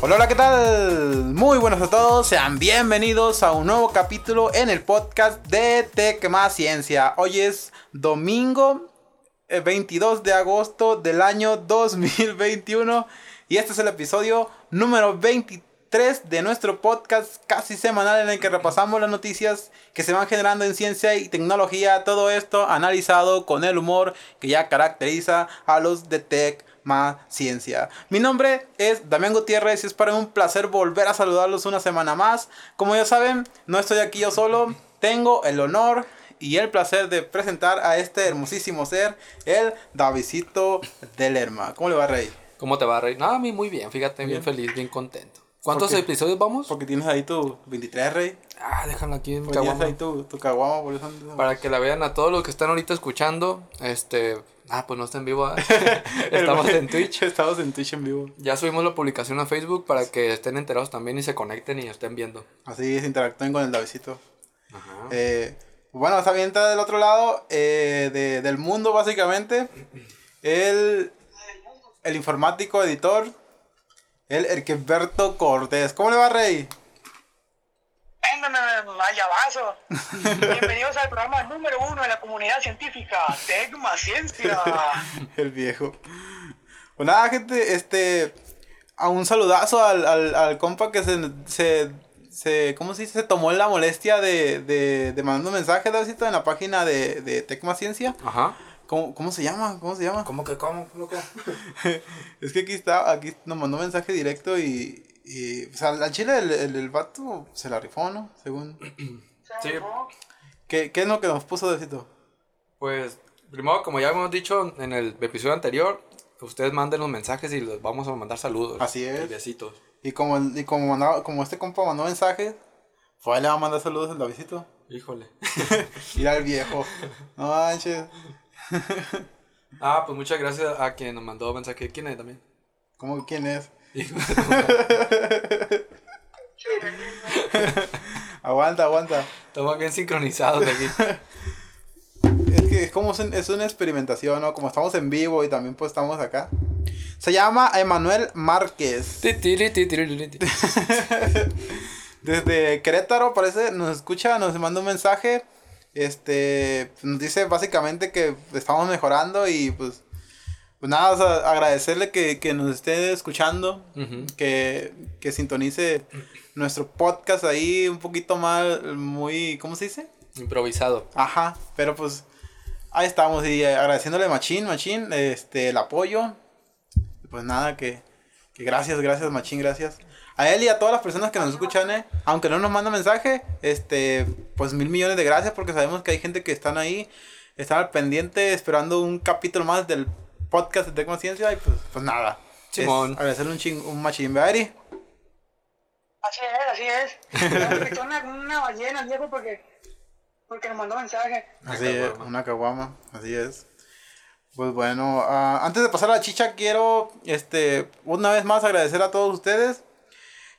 Hola, hola, ¿qué tal? Muy buenos a todos, sean bienvenidos a un nuevo capítulo en el podcast de Tech Más Ciencia. Hoy es domingo 22 eh, de agosto del año 2021 y este es el episodio número 23 de nuestro podcast casi semanal en el que repasamos las noticias que se van generando en ciencia y tecnología, todo esto analizado con el humor que ya caracteriza a los de Tech más ciencia. Mi nombre es Damián Gutiérrez y es para un placer volver a saludarlos una semana más. Como ya saben, no estoy aquí yo solo, tengo el honor y el placer de presentar a este hermosísimo ser, el Davidito del Lerma. ¿Cómo le va, Rey? ¿Cómo te va, Rey? No, a mí muy bien, fíjate, bien, feliz, bien contento. ¿Cuántos episodios vamos? Porque tienes ahí tu 23, Rey. Ah, déjalo aquí en Tienes ahí tu, tu caguama, por eso. Para que la vean a todos los que están ahorita escuchando, este, Ah, pues no está en vivo. ¿eh? Estamos en Twitch. Estamos en Twitch en vivo. Ya subimos la publicación a Facebook para que estén enterados también y se conecten y estén viendo. Así es, interactúen con el Davidito. Ajá. Eh, bueno, está bien, del otro lado eh, de, del mundo, básicamente. El, el informático editor, el Erqueberto Cortés. ¿Cómo le va, Rey? Mayabazo. Bienvenidos al programa número uno de la comunidad científica, Tecma Ciencia. El viejo. Pues nada, gente, este. A un saludazo al, al, al compa que se, se, se. ¿Cómo se dice? Se tomó la molestia de, de, de mandar un mensaje, Davidito, en la página de, de Tecma Ciencia. Ajá. ¿Cómo, ¿Cómo se llama? ¿Cómo se llama? ¿Cómo que cómo, loco? es que aquí está, aquí nos mandó un mensaje directo y, y, o sea, al chile el, el, vato se la rifó, ¿no? Según. Sí. ¿Qué, ¿Qué es lo que nos puso Decito? Pues, primero, como ya hemos dicho en el episodio anterior, ustedes manden los mensajes y les vamos a mandar saludos. Así es. Y besitos. Y como, y como, mandaba, como este compa mandó mensajes, fue ahí le va a mandar saludos al Davidito. Híjole. Ir al viejo. No manches. ah, pues muchas gracias a quien nos mandó mensaje. ¿Quién es también? ¿Cómo quién es? aguanta, aguanta. Estamos bien sincronizados de aquí. Es que es como es una experimentación, ¿no? Como estamos en vivo y también pues estamos acá. Se llama Emanuel Márquez. Desde Querétaro parece, nos escucha, nos manda un mensaje. Este, nos dice básicamente que estamos mejorando y pues pues nada, agradecerle que, que, nos esté escuchando, que, que, sintonice nuestro podcast ahí un poquito más, muy, ¿cómo se dice? Improvisado. Ajá, pero pues ahí estamos y agradeciéndole Machín, Machín, este, el apoyo. Pues nada, que, que gracias, gracias Machín, gracias. A él y a todas las personas que nos escuchan, eh, aunque no nos manda mensaje, este, pues mil millones de gracias porque sabemos que hay gente que están ahí, están al pendiente esperando un capítulo más del podcast de conciencia y pues, pues nada. Simón. Agradecerle un ching, un machín, Ari? Así es, así es. una, una ballena, viejo, porque, porque nos mandó mensaje. Así es, una caguama, así es. Pues bueno, uh, antes de pasar a la chicha, quiero este una vez más agradecer a todos ustedes.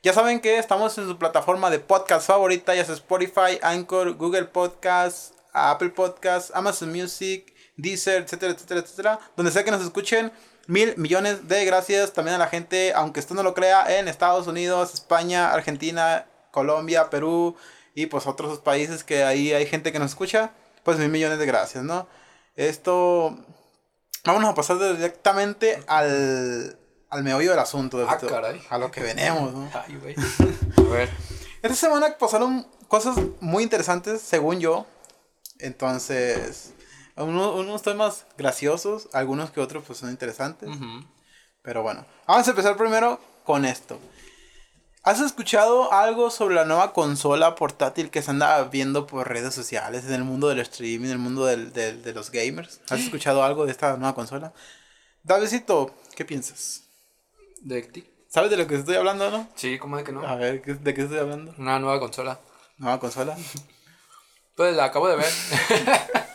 Ya saben que estamos en su plataforma de podcast favorita, ya sea Spotify, Anchor, Google Podcasts, Apple Podcasts, Amazon Music, Deezer, etcétera, etcétera, etcétera. Donde sea que nos escuchen, mil millones de gracias también a la gente, aunque esto no lo crea, en Estados Unidos, España, Argentina, Colombia, Perú y pues otros países que ahí hay gente que nos escucha. Pues mil millones de gracias, ¿no? Esto... Vámonos a pasar directamente al, al meollo del asunto. ah, caray. A lo que venemos, ¿no? Ay, güey. A ver. Esta semana pasaron cosas muy interesantes, según yo. Entonces, unos, unos temas graciosos, algunos que otros pues son interesantes. Pero bueno, vamos a empezar primero con esto. ¿Has escuchado algo sobre la nueva consola portátil que se anda viendo por redes sociales, en el mundo del streaming, en el mundo del, de los gamers? ¿Has escuchado algo de esta nueva consola? Davidito, ¿qué piensas? ¿De ti? ¿Sabes de lo que estoy hablando, no? Sí, ¿cómo de que no? A ver, ¿de qué estoy hablando? Una nueva consola. ¿Nueva consola? pues la acabo de ver.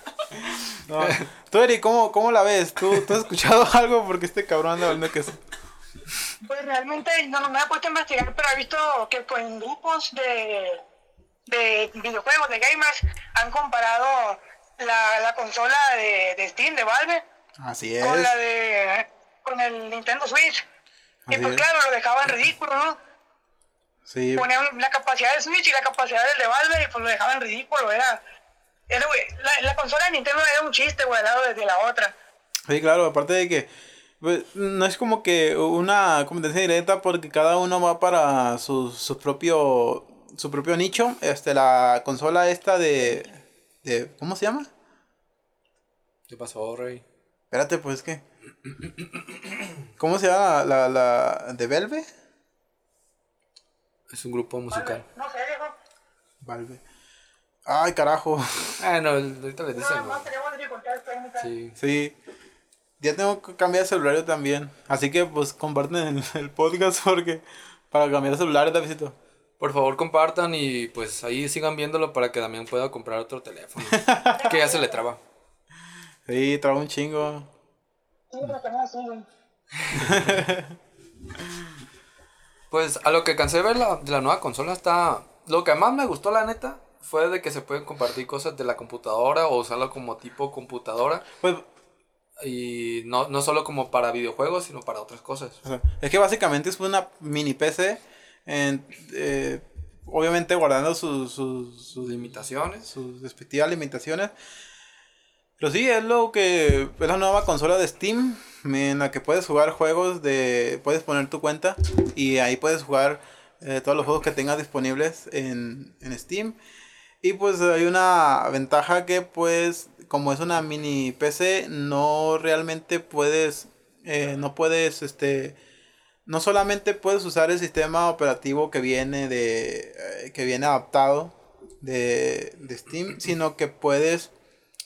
No. Tú, Eri, ¿cómo, ¿cómo la ves? ¿Tú, ¿Tú has escuchado algo? Porque este cabrón anda hablando que es... Pues realmente no, no me he puesto a investigar, pero he visto que pues, en grupos de, de videojuegos, de gamers, han comparado la, la consola de, de Steam, de Valve, Así es. con la de con el Nintendo Switch. Y pues es. claro, lo dejaban ridículo, ¿no? Sí, Ponían la capacidad de Switch y la capacidad del de Valve y pues lo dejaban ridículo, era... era, güey, la, la consola de Nintendo era un chiste, güey, al lado de, de la otra. sí, claro, aparte de que pues, no es como que una competencia directa porque cada uno va para su, su propio su propio nicho. Este, la consola esta de, de ¿cómo se llama? ¿Qué pasó, Rey? Espérate, pues que ¿Cómo se llama la, la, la de Valve? Es un grupo musical. No sé, viejo. Valve. Ay, carajo. Ah, no, ahorita les dicen. No, no tenemos dificultades técnicas. Sí. Sí. Ya tengo que cambiar de celular yo también. Así que pues comparten el, el podcast porque para cambiar de celular, Davidito. Por favor, compartan y pues ahí sigan viéndolo para que también pueda comprar otro teléfono. que ya se le traba. Sí, traba un chingo. Sí, pero que no así, güey. Pues a lo que cansé de ver la, de la nueva consola está... Lo que más me gustó, la neta, fue de que se pueden compartir cosas de la computadora o usarlo como tipo computadora. Pues, Y no, no solo como para videojuegos, sino para otras cosas. es que básicamente es una mini PC. en- eh, obviamente guardando sus, sus, sus, Limitaciones. sus respectivas limitaciones. Pero sí, es lo que es la nueva consola de Steam en la que puedes jugar juegos de puedes poner tu cuenta y ahí puedes jugar eh, todos los juegos que tengas disponibles en, en Steam. Y pues hay una ventaja que pues como es una mini PC no realmente puedes eh, no puedes este no solamente puedes usar el sistema operativo que viene de eh, que viene adaptado de, de Steam, sino que puedes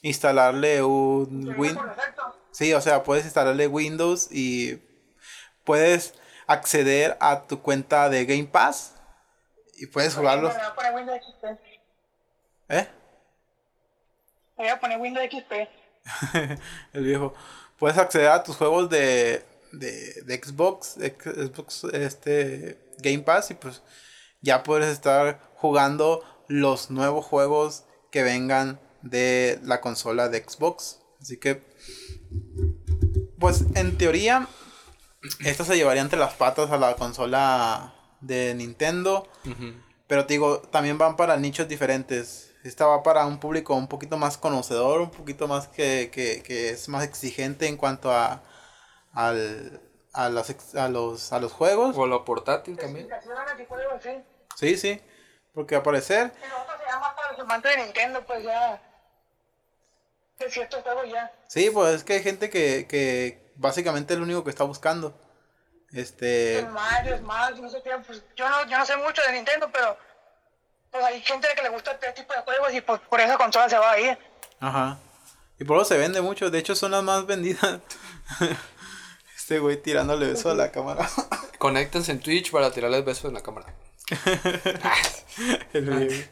instalarle un Win Por defecto. Sí, o sea, puedes instalarle Windows y puedes acceder a tu cuenta de Game Pass y puedes jugarlos. Me voy a poner Windows XP. ¿Eh? Me voy a poner Windows XP. El viejo. Puedes acceder a tus juegos de, de, de Xbox, Xbox este, Game Pass y pues ya puedes estar jugando los nuevos juegos que vengan de la consola de Xbox. Así que, pues en teoría, esto se llevaría entre las patas a la consola de Nintendo. Pero te digo, también van para nichos diferentes. Esta va para un público un poquito más conocedor, un poquito más que, que, que es más exigente en cuanto a, al, a, los, ex- a, los, a los juegos. O lo portátil también. Sí, sí. Porque al parecer, El otro se llama para los amantes de Nintendo, pues ya. De ciertos juegos ya. sí, pues es que hay gente que, que básicamente es lo único que está buscando. Este, Mario, Smash, no sé qué. Pues yo no, yo no sé mucho de Nintendo, pero. Pues hay gente que le gusta este tipo de juegos y pues por esa consola se va a ir. ajá. Y por eso se vende mucho. De hecho, son las más vendidas. Este güey tirándole beso a la cámara. Conéctense en Twitch para tirarles besos en la cámara. El.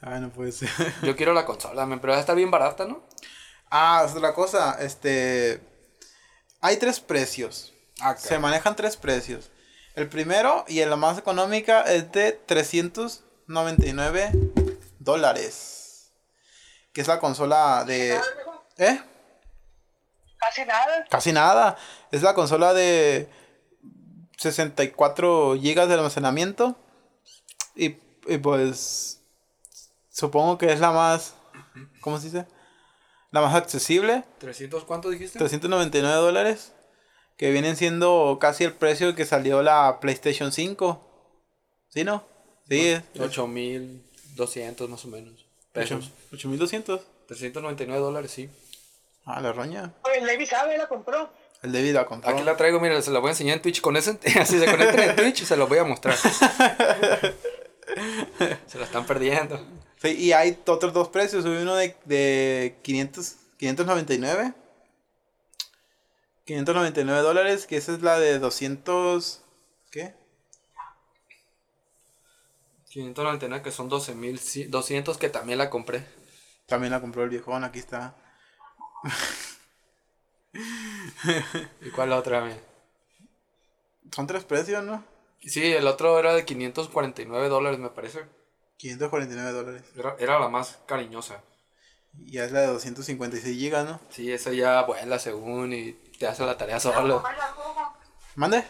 Ay, no puede ser. Yo quiero la consola, pero está bien barata, ¿no? Ah, es otra cosa, este... Hay tres precios. Ah, Se manejan tres precios. El primero y la más económica es de 399 dólares. Que es la consola de... ¿Eh? Casi nada. Casi nada. Es la consola de 64 gigas de almacenamiento. Y, y pues... Supongo que es la más... ¿Cómo se dice? La más accesible. ¿300 cuánto dijiste? 399 dólares. Que vienen siendo casi el precio que salió la PlayStation 5. ¿Sí, no? Sí, es. 8200 más o menos. Pesos. 8200. 399 dólares, sí. Ah, la roña. El Levi sabe, la compró. El David la compró. Aquí la traigo, mira, se la voy a enseñar en Twitch. Con ese, así se conectan en Twitch, se los voy a mostrar. se la están perdiendo. Sí, y hay otros dos precios. Hay uno de, de 500, 599. 599 dólares. Que esa es la de 200. ¿Qué? 599 que son 12200 que también la compré. También la compró el viejón. Aquí está. ¿Y cuál la otra? mía? Son tres precios, ¿no? Sí, el otro era de 549 dólares, me parece. 549 dólares. Era, era la más cariñosa. Y ya es la de 256 gigas, ¿no? Sí, esa ya vuela según y te hace la tarea solo. ¿Mande?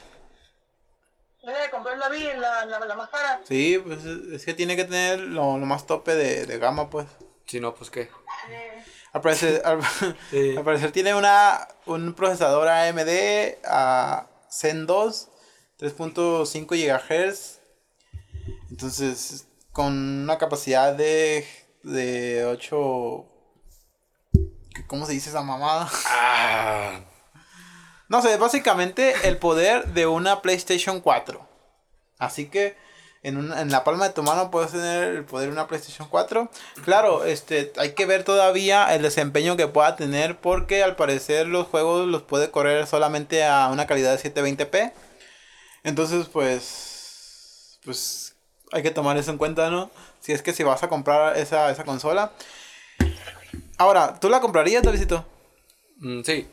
Debe comprar la, vi- la, la, la más cara. Sí, pues es es que tiene que tener lo, lo más tope de, de gama, pues. Si no, pues qué. Al parecer, al, Sí. al parecer tiene una, un procesador AMD a Zen 2, 3.5 GHz. Entonces, con una capacidad de, de 8... ¿Cómo se dice esa mamada? Ah. No sé, básicamente el poder de una PlayStation 4. Así que en, una- en la palma de tu mano puedes tener el poder de una PlayStation 4. Claro, este, hay que ver todavía el desempeño que pueda tener porque al parecer los juegos los puede correr solamente a una calidad de 720p. Entonces, pues, pues hay que tomar eso en cuenta, ¿no? Si es que si vas a comprar esa, esa consola. Ahora, ¿tú la comprarías, Davidito? Mm, sí.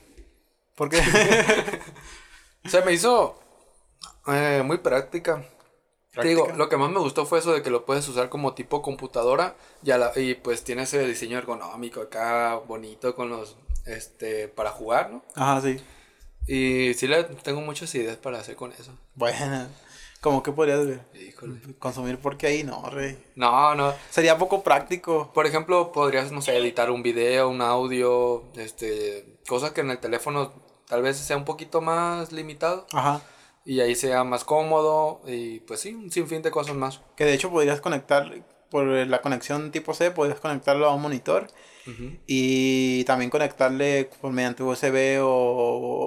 Porque... Se me hizo eh, muy práctica. Te digo, lo que más me gustó fue eso de que lo puedes usar como tipo computadora y, a la- y pues tiene ese diseño ergonómico acá bonito con los, este, para jugar, ¿no? Ajá, sí. Y sí le tengo muchas ideas para hacer con eso. Bueno, como que podrías ver? Híjole. consumir porque ahí no, rey. No, no. Sería poco práctico. Por ejemplo, podrías, no sé, editar un video, un audio, este, cosas que en el teléfono tal vez sea un poquito más limitado Ajá. y ahí sea más cómodo y pues sí, un sinfín de cosas más. Que de hecho podrías conectar por la conexión tipo C, podrías conectarlo a un monitor y también conectarle por mediante USB o,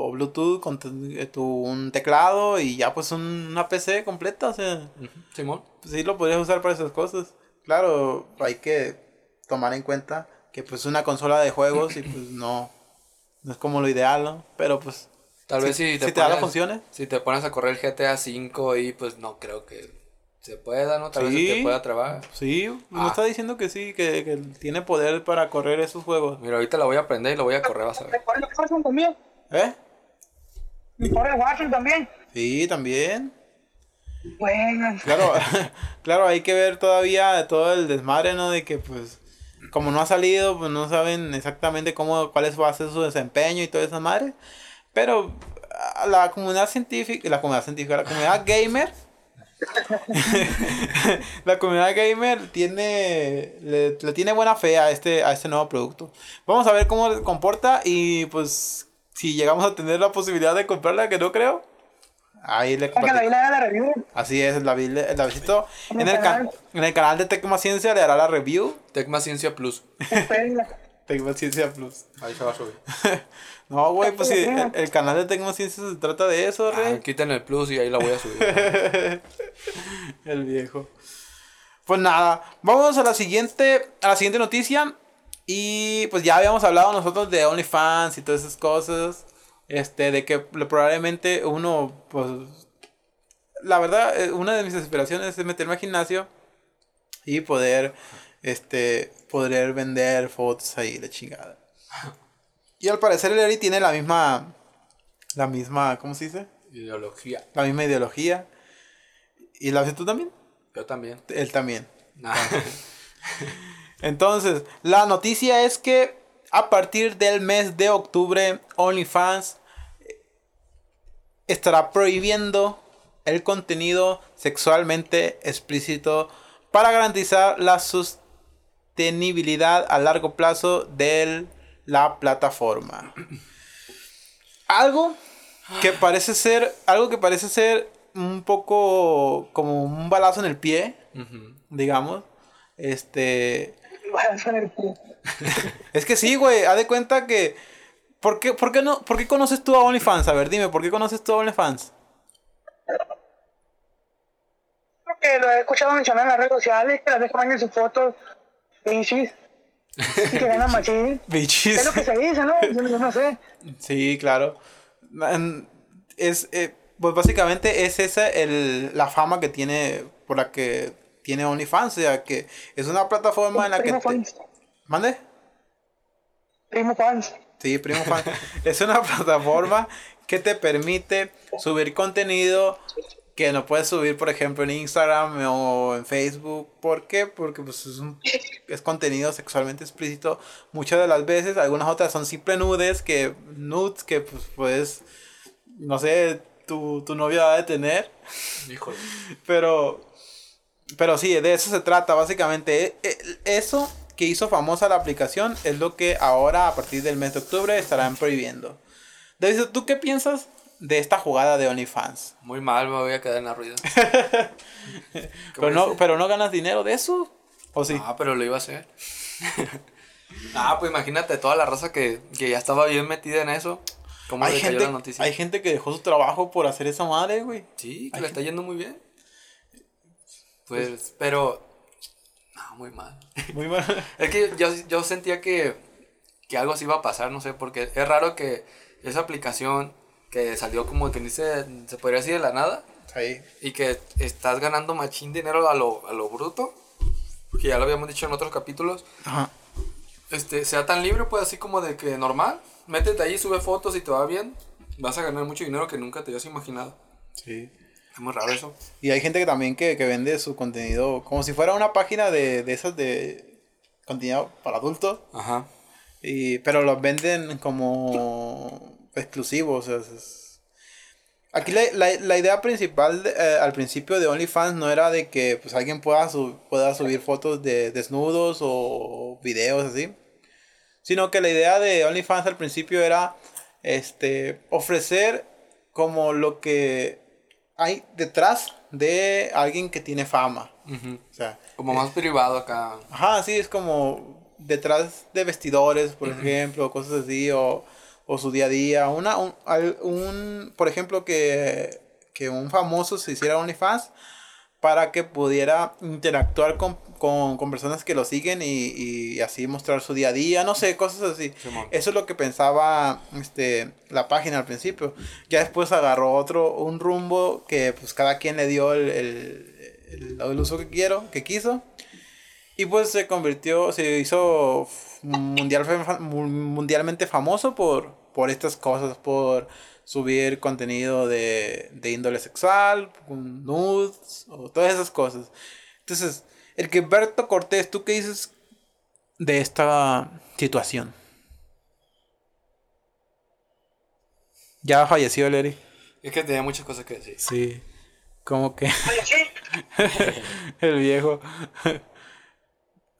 o Bluetooth con tu, eh, tu- un teclado y ya pues un- una PC completa, o sea, Ujú. Simón. pues sí lo podrías usar para esas cosas. Claro, hay que tomar en cuenta que pues es una consola de juegos y pues no, no es como lo ideal, ¿no? Pero pues Tal si- vez si te, si te da las pones- funciones. Si te pones a correr el GTA V y pues no creo que se pueda, ¿no? Tal vez Sí. se te pueda trabar. Sí, me Ah. está diciendo que sí, que, que tiene poder para correr esos juegos. Mira, ahorita lo voy a aprender y lo voy a correr, vas a ver. ¿Me corre el Warzone también? ¿Eh? ¿Me corre el Warzone también? Sí, también. Bueno, Claro, claro, hay que ver todavía todo el desmadre, ¿no? De que pues, como no ha salido, pues no saben exactamente cómo, cuál va a ser su desempeño y toda esa madre. Pero la comunidad científica, la comunidad científica, la comunidad gamer, la comunidad gamer tiene, le, le tiene buena fe a este, a este nuevo producto. Vamos a ver cómo se comporta y pues si llegamos a tener la posibilidad de comprarla, que no creo. Ahí le que la la la review. Así es, David, le- Davidito En en el el, ca- canal. en el canal de Tecma Ciencia le hará la review. Tecma Ciencia Plus. Tecma Ciencia Plus. Ahí se va a subir. No, güey, pues sí, el, el canal de Tecma Ciencia se trata de eso, Ah, rey. quiten el plus y ahí la voy a subir. El viejo. Pues nada, vamos a la siguiente, a la siguiente noticia. Y pues ya habíamos hablado nosotros de OnlyFans y todas esas cosas. Este, de que probablemente uno, pues. La verdad, eh, una de mis aspiraciones es meterme al gimnasio y poder, este, poder vender fotos ahí, la chingada. Y al parecer el Eri tiene la misma, la misma, ¿cómo se dice? Ideología. La misma ideología. ¿Y la haces tú también? Yo también. Él también. Nah. Entonces, la noticia es que a partir del mes de octubre, OnlyFans estará prohibiendo el contenido sexualmente explícito para garantizar la sostenibilidad a largo plazo de la plataforma. Algo que parece ser, algo que parece ser un poco como un balazo en el pie, digamos. Este, a hacer el cu. es que sí, güey, haz de cuenta que. ¿Por qué, por, qué no, ¿Por qué conoces tú a OnlyFans? A ver, dime, ¿por qué conoces tú a OnlyFans? Porque lo he escuchado mencionar en las redes sociales, que las dejan en sus fotos, bichis, y que ganan machín. Bichis. Es lo que se dice, ¿no? Yo, yo no sé. Sí, claro. Es, eh, pues básicamente es esa el, la fama que tiene, por la que tiene OnlyFans. O sea, que es una plataforma en la que. Primo te- fans. ¿Mande? Primo fans. Sí, primo fan. es una plataforma que te permite subir contenido que no puedes subir, por ejemplo, en Instagram o en Facebook. ¿Por qué? Porque pues, es, un- es contenido sexualmente explícito muchas de las veces. Algunas otras son simple nudes que, nudes que pues puedes, no sé, tu, tu novia va a tener. Híjole. Pero, pero sí, de eso se trata básicamente. E- e- Eso que hizo famosa la aplicación es lo que ahora a partir del mes de octubre estarán prohibiendo. David, ¿tú qué piensas de esta jugada de OnlyFans? Muy mal, me voy a quedar en la rueda. Pero no, pero no ganas dinero de eso. ¿O sí? Ah, pero lo iba a hacer. ah, pues imagínate toda la raza que, que ya estaba bien metida en eso. ¿Cómo hay, le cayó gente, la noticia? hay gente que dejó su trabajo por hacer esa madre, güey. Sí, que le está yendo muy bien. Pues, pero. No, muy mal. Muy mal. Es que yo, yo sentía que, que algo así iba a pasar, no sé, porque es raro que esa aplicación que salió como que dice, se podría decir de la nada, Sí. y que estás ganando machín dinero a lo, a lo bruto, que ya lo habíamos dicho en otros capítulos, Ajá. este, sea tan libre, pues así como de que normal, métete ahí, sube fotos y te va bien, vas a ganar mucho dinero que nunca te habías imaginado. Sí. Es muy raro eso. Y hay gente que también que, que vende su contenido como si fuera una página de, de esas de contenido para adultos. Ajá. Y, pero los venden como exclusivos. o sea, es- es- Aquí la, la- la idea principal de- eh, al principio de OnlyFans no era de que pues alguien pueda, su- pueda subir fotos de desnudos o videos así. Sino que la idea de OnlyFans al principio era este ofrecer como lo que hay detrás de alguien que tiene fama. O sea, Como más privado acá. Ajá, sí, es como detrás de vestidores, por ejemplo, cosas así, o, o su día a día. Una, un, un- por ejemplo, que, que un famoso se hiciera OnlyFans para que pudiera interactuar con, con, con personas que lo siguen y, y así mostrar su día a día, no sé, cosas así. Eso es lo que pensaba este, la página al principio. Ya después agarró otro, un rumbo que pues cada quien le dio el, el, el- el uso que quiero, que quiso. Y pues se convirtió, se hizo mundial, mundialmente famoso por, por estas cosas, por subir contenido de, de índole sexual, con nudes, o todas esas cosas. Entonces, el que Berto Cortés, ¿tú qué dices de esta situación? Ya falleció el Eric. Es que tenía muchas cosas que decir. Sí. Como que el viejo.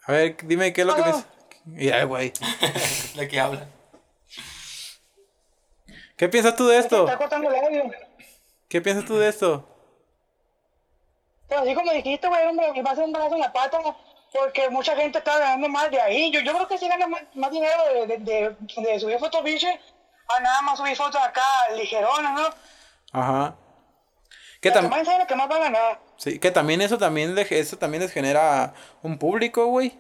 A ver, dime qué es lo que piensas. Mira, güey. ¿De qué habla? ¿Qué piensas tú de esto? está cortando el audio. ¿Qué piensas tú de esto? Pero así como dijiste, güey, hombre, me va a hacer un brazo en la pata porque mucha gente está ganando más de ahí. Yo, yo creo que sí gana más, más dinero de, de, de, de subir fotos biches a nada más subir fotos acá ligeronas, ¿no? Ajá. Que, tam- también lo que más va a ganar. sí, que también eso también le- eso también les genera un público, güey.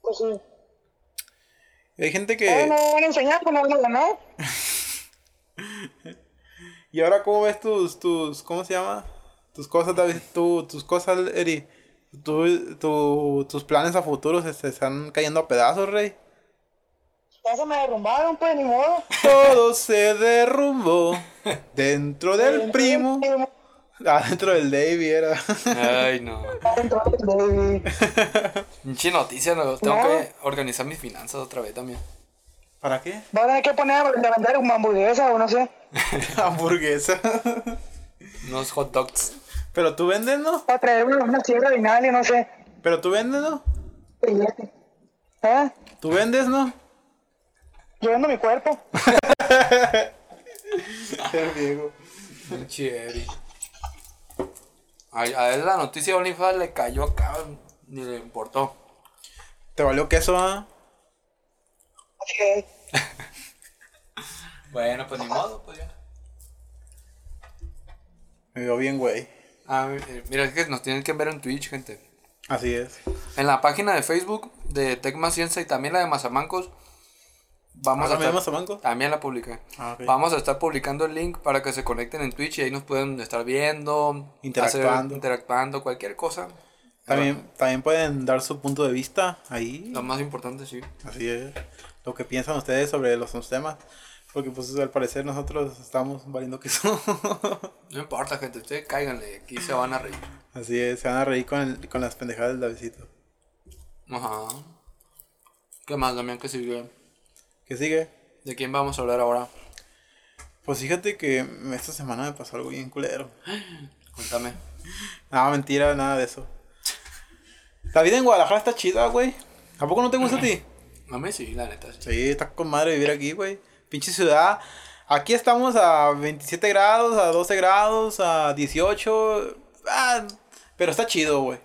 Pues sí. Hay gente Eh, que... no van a enseñar, pues no van a ganar. ¿Y ahora cómo ves tus, tus, cómo se llama? Tus cosas, David, tu- tus cosas, Eri. Tu- tu- tus planes a futuro se, se están cayendo a pedazos, rey. Ya se me derrumbaron, pues, ni modo. Todo se derrumbó dentro del primo. Ah, dentro del Davey era. Ay, no. Baby. Pinche noticia, no, tengo No. que organizar mis finanzas otra vez también. ¿Para qué? Va a tener que poner a vender una hamburguesa o no sé. Hamburguesa. Unos hot dogs. Pero tú vendes, ¿no? Para traer una, una sierra de Inali, no sé. Pero tú vendes, ¿no? ¿Eh? Tú vendes, ¿no? Yo vendo mi cuerpo. El viejo. Eri. Ay, a él la noticia de OnlyFans le cayó acá, ni le importó. ¿Te valió queso, ah? Es. Bueno, pues ni modo, pues ya. Me vio bien, güey. Ah, eh, mira, es que nos tienen que ver en Twitch, gente. Así es. En la página de Facebook de Tecma Ciencia y también la de Mazamancos. Vamos ¿Ah, a también estar, Mazamancos? También la publiqué. Ah, ok. Vamos a estar publicando el link para que se conecten en Twitch y ahí nos pueden estar viendo, Interactuando. hacer- interactuando, cualquier cosa. También, también pueden dar su punto de vista ahí. Lo más importante, sí. Así es. Lo que piensan ustedes sobre los temas. Porque pues al parecer nosotros estamos valiendo queso. No importa, gente, ustedes cáiganle, aquí se van a reír. Así es, se van a reír con, el- con las pendejadas del Davidcito. Ajá. ¿Qué más, Damián, que sigue? ¿Qué sigue? ¿De quién vamos a hablar ahora? Pues fíjate que esta semana me pasó algo bien culero. Cuéntame. No, mentira, nada de eso. La vida en Guadalajara está chida, güey. ¿A poco no te gusta a ti? A mí sí, la neta. sí. Sí, está con madre vivir aquí, güey. Pinche ciudad. Aquí estamos a 27 grados, a 12 grados, a 18. Ah, pero está chido, güey.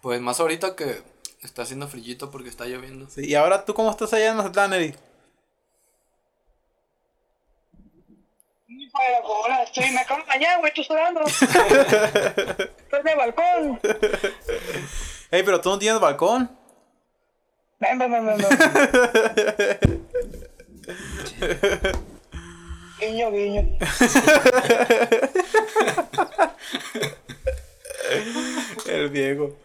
Pues más ahorita que está haciendo frillito porque está lloviendo. Sí, y ahora, ¿tú cómo estás allá en Mazatlán? Pero, ahora estoy, me acabo de bañar, güey, tú sudando. Estoy en el balcón. Ey, pero tú no tienes balcón. Ven, ven, ven, ven, ven. Guiño, guiño. El viejo.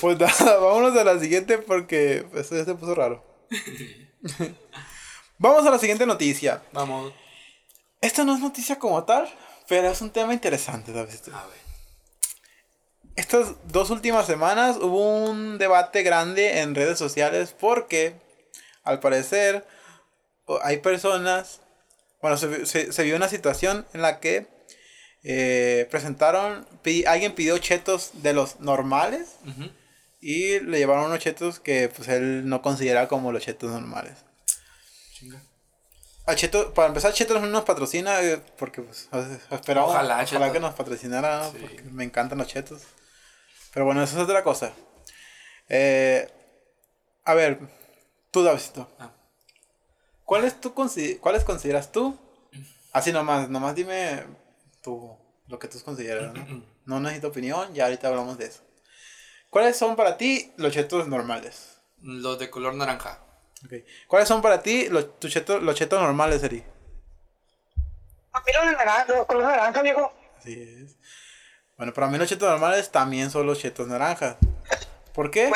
Pues nada, vámonos a la siguiente porque esto ya se puso raro. Vamos a la siguiente noticia. Vamos. Esta no es noticia como tal, pero es un tema interesante, ¿sabes? A ver. Estas dos últimas semanas hubo un debate grande en redes sociales porque, al parecer, hay personas, bueno, se, se- se vio una situación en la que eh, presentaron, alguien pidió chetos de los normales y le llevaron unos chetos que pues él no considera como los chetos normales. Chinga. A Cheto, para empezar, Chetos no nos patrocina eh, porque pues esperamos Ojalá, que nos patrocinara, ¿no? Sí. porque me encantan los chetos. Pero bueno, eso es otra cosa. Eh, a ver, tú, Davidito. Ah. ¿Cuáles tú consi- cuáles consideras tú? Así nomás, nomás dime tú lo que tú consideras, ¿no? No necesito opinión, ya ahorita hablamos de eso. ¿Cuáles son para ti los chetos normales? Los de color naranja. Ok. ¿Cuáles son para ti los, tus chetos, los chetos normales, Eri? A mí los de naranja, los color naranja, viejo. Así es. Bueno, para mí los chetos normales también son los chetos naranjas. ¿Por qué?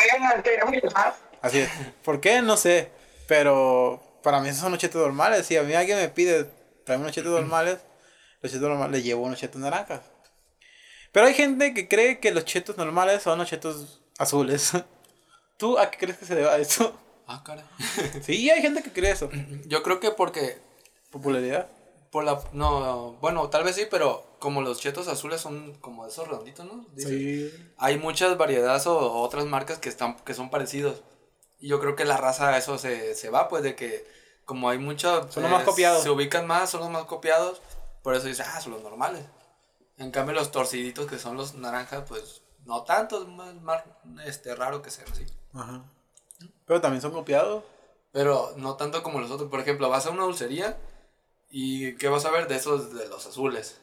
Así es. ¿Por qué? No sé. Pero para mí esos son los chetos normales. Si a mí alguien me pide traerme unos chetos normales, los chetos normales le llevo unos chetos naranjas. Pero hay gente que cree que los chetos normales son los chetos azules. ¿Tú a qué crees que se deba eso? Ah, cara. Sí, hay gente que cree eso. Yo creo que porque Popularidad. Por la no, bueno, tal vez sí, pero como los chetos azules son como esos redonditos, ¿no? Dices. Sí. Hay muchas variedades o otras marcas que están que son parecidos. Y yo creo que la raza a eso se, se va, pues de que como hay muchos Son los más copiados. Se ubican más, son los más copiados. Por eso dice, ah, son los normales. En cambio, los torciditos que son los naranjas, pues no tanto, es más, más este, raro que sean así. Ajá. Pero también son copiados. Pero no tanto como los otros. Por ejemplo, vas a una dulcería y ¿qué vas a ver de esos de los azules?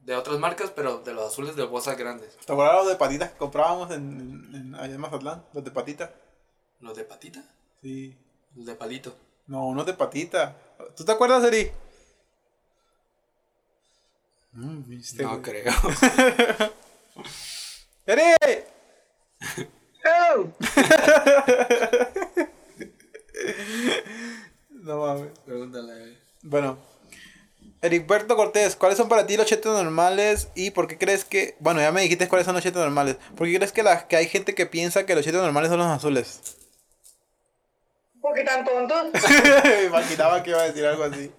De otras marcas, pero de los azules de bolsas grandes. ¿Te acuerdas los de patitas que comprábamos en, en, allá en Mazatlán? Los de patita. ¿Los de patita? Sí. Los de palito. No, unos de patita. ¿Tú te acuerdas, Eri? Mm, viste, no güey. creo. ¡Eri! No mames. Pregúntale. Bueno. Heriberto Cortés, ¿cuáles son para ti los chetos normales y por qué crees que... Bueno, ya me dijiste cuáles son los chetos normales. ¿Por qué crees que, la, que hay gente que piensa que los chetos normales son los azules? ¿Por qué tan tontos? me imaginaba que iba a decir algo así.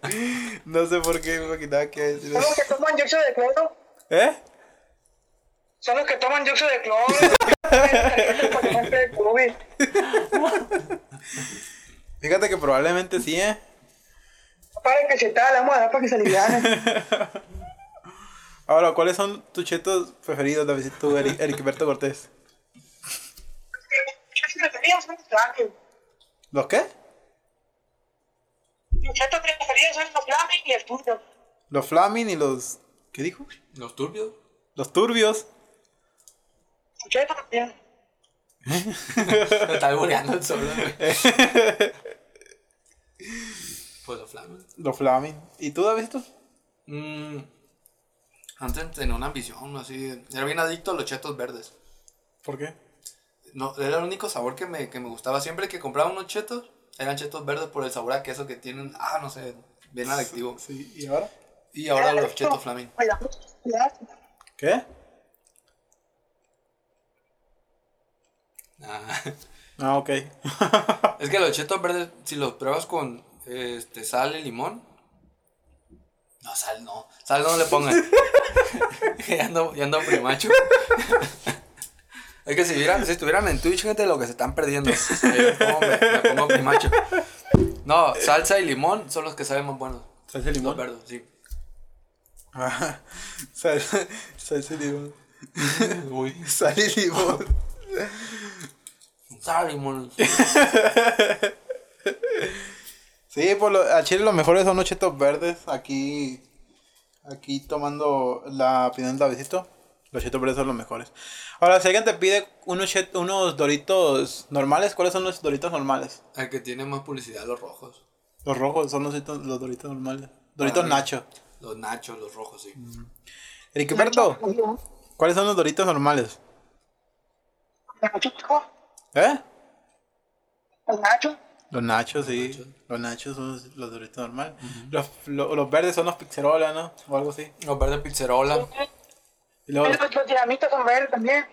No sé por qué me imaginaba que iba a decir Son eso. los que toman dióxido de cloro. ¿Eh? Son los que toman dióxido de cloro. Fíjate que probablemente sí, ¿eh? Para que se tal, vamos a dar para que se alivianen. Ahora, ¿cuáles son tus chetos preferidos, David? Tú, Eric, Heriberto Cortés. Mis preferidos son los Flamin. ¿Los qué? Mis chetos preferidos son los Flamin y el tuyo. Los Flaming y los... ¿Qué dijo? ¿Los turbios? Los turbios. Chetos también. Me está albureando el solo. Pues los flames. Los Flaming. ¿Y tú, Davidito? Mm, antes tenía una ambición así. Era bien adicto a los chetos verdes. ¿Por qué? No, era el único sabor que me, que me gustaba. Siempre que compraba unos chetos, eran chetos verdes por el sabor a queso que tienen. Ah, no sé, bien adictivo. Sí, ¿y ahora? Y ahora los chetos flaming. Cuidado. ¿Qué? Ah, Ah, ok. Es que los chetos verdes, si los pruebas con este, sal y limón. No, sal no. Sal no le pongan. ya ando, ya ando primacho. es que si, vieran, si estuvieran en Twitch, gente, lo que se están perdiendo. Eh, ¿cómo me, me pongo primacho? No, salsa y limón son los que saben más buenos. Salsa y Los limón. verdes, sí. Ah, sal, salsa y limón. Uy. Sal y limón. Sal y limón. Sí, por lo, a Chile los mejores son los chetos verdes. Aquí, aquí tomando la opinión de Davidito. Los chetos verdes son los mejores. Ahora, si alguien te pide unos, chet- unos doritos normales, ¿cuáles son los doritos normales? El que tiene más publicidad, los rojos. Los rojos son los, doritos- los doritos normales. Doritos mí. Nacho. Los nachos, los rojos, sí. Ericberto, ¿cuáles son los doritos normales? Nacho. ¿Eh? El Nacho. Los nachos, sí. Los nachos son los, los doritos normales. los, lo- los verdes son los pizzerola, ¿no? O algo así. Los verdes pizzerola. Y Los, los dinamitas son verdes también.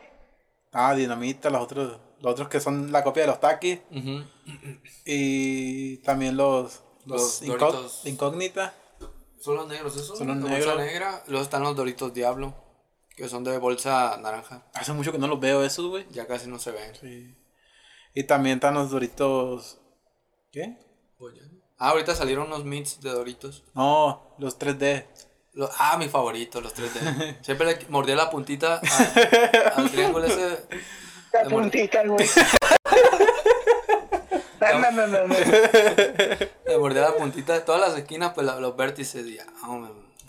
ah, dinamita, los otros, los otros que son la copia de los taquis. Y también los, los, Los incó- Doritos. incógnita. Son los negros, esos. Son los de negros. Bolsa negra. Luego están los Doritos Diablo. Que son de bolsa naranja. Hace mucho que no los veo esos, güey. Ya casi no se ven. Sí. Y también están los doritos. ¿Qué? Pues. Ah, ahorita salieron unos mits de Doritos. No, los 3D. Los- ah, mi favorito, los 3D. Siempre le mordía la puntita a- al triángulo ese. La puntita, güey. No, no, no, no, no. Le mordía la puntita de todas las esquinas, pues la- los vértices. Y,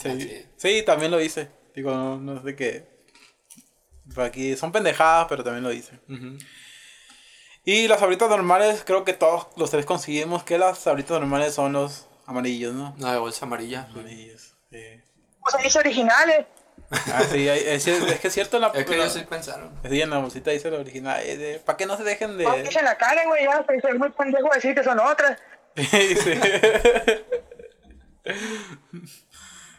Sí. sí, también lo hice. Digo, no, no sé qué. Por aquí son pendejadas, pero también lo hice. Ujú. Y las sabritas normales, creo que todos los tres conseguimos que las sabritas normales son los amarillos, ¿no? Una de bolsa amarilla. Amarillos. Sí. Pues ahí son originales. Ah, sí, hay- es, es que es cierto en la, Es que la- ellos sí pensaron. sí, en la bolsita dice la original. Para que no se dejen de. Aunque se la cara, güey, ya, pero es muy pendejo decir que son otras. Sí, sí.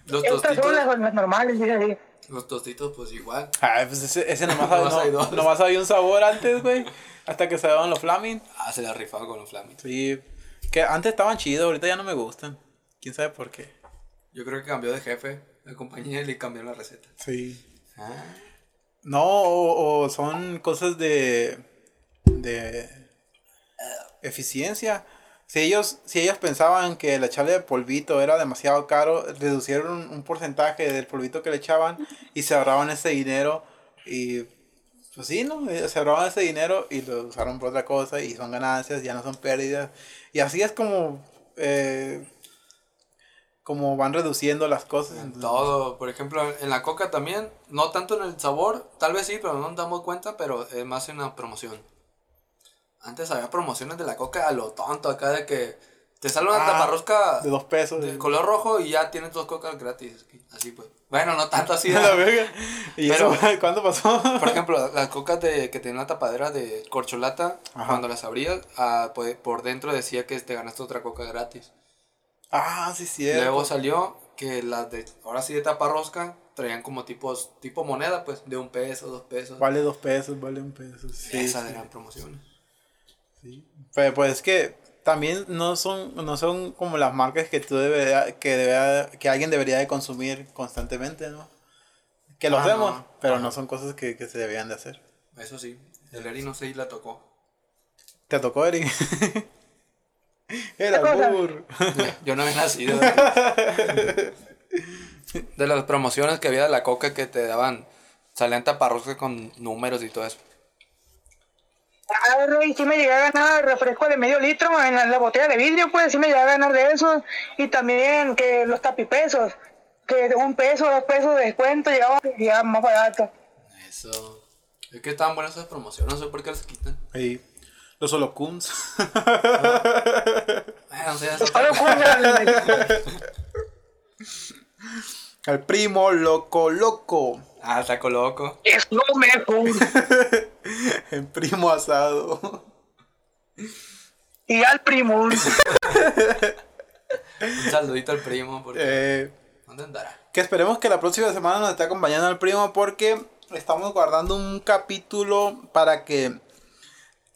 Los Estas tostitos. son las, las normales, dice ahí. Los tostitos, pues igual. Ay, pues ese, ese nomás, Nomás no- hay dos. nomás había un sabor antes, güey. Hasta que se daban los flaming. Ah, se la rifaba con los flamings. Sí. Que antes estaban chidos, ahorita ya no me gustan. ¿Quién sabe por qué? Yo creo que cambió de jefe la compañía y le cambió la receta. Sí. Ah. No, o, o son cosas de. de. eficiencia. Si ellos, si ellos pensaban que el echarle polvito era demasiado caro, reducieron un, un porcentaje del polvito que le echaban y se ahorraban ese dinero. Y pues sí, ¿no? Eh, Se ahorraban ese dinero y lo usaron por otra cosa y son ganancias, ya no son pérdidas. Y así es como. eh, como van reduciendo las cosas. En todo, por ejemplo, en la coca también, no tanto en el sabor, tal vez sí, pero no nos damos cuenta, pero es más en la promoción. Antes había promociones de la coca a lo tonto, acá de que te sale una Ah, taparrosca De dos pesos. de color rojo y ya tienes dos cocas gratis. Así pues. Bueno, no tanto así. La verga. ¿Y Pero- eso cuándo pasó? Por ejemplo, las cocas de, que tenían la tapadera de corcholata, Ajá. cuando las abrías, ah, pues, por dentro decía que te ganaste otra coca gratis. ah, sí, cierto. Luego salió que las de, ahora sí de tapa rosca, traían como tipos, tipo moneda, pues, de un peso, dos pesos. Vale dos pesos, vale un peso. Sí, Esas sí, eran promociones. sí. Pero pues es que también no son, no son como las marcas que tú debe, que debe, que alguien debería de consumir constantemente, ¿no? Que lo Ah, hacemos, no. pero no son cosas que, que se debían de hacer. Eso sí, el Eri no sé si la tocó. ¿Te tocó, Eric? Era burro. Yo no había nacido. de las promociones que había de la coca que te daban, salían taparroscas con números y todo eso. Ah, güey, sí me llegué a ganar refresco de medio litro en la, en la botella de vidrio, pues sí me llegué a ganar de eso. Y también que los tapipesos, que un peso, dos pesos de descuento llegaba ya más barato. Eso. Es que estaban buenas esas promociones, no sé por qué las quitan. Ahí. Los holocuns. Bueno, o sea, eso- Solo cuenta- El primo loco loco. Ah, saco loco. es lo mejor. El primo asado. Y al primo. Un saludito al primo, porque Eh, ¿dónde andará? que esperemos que la próxima semana nos esté acompañando el primo porque estamos guardando un capítulo para que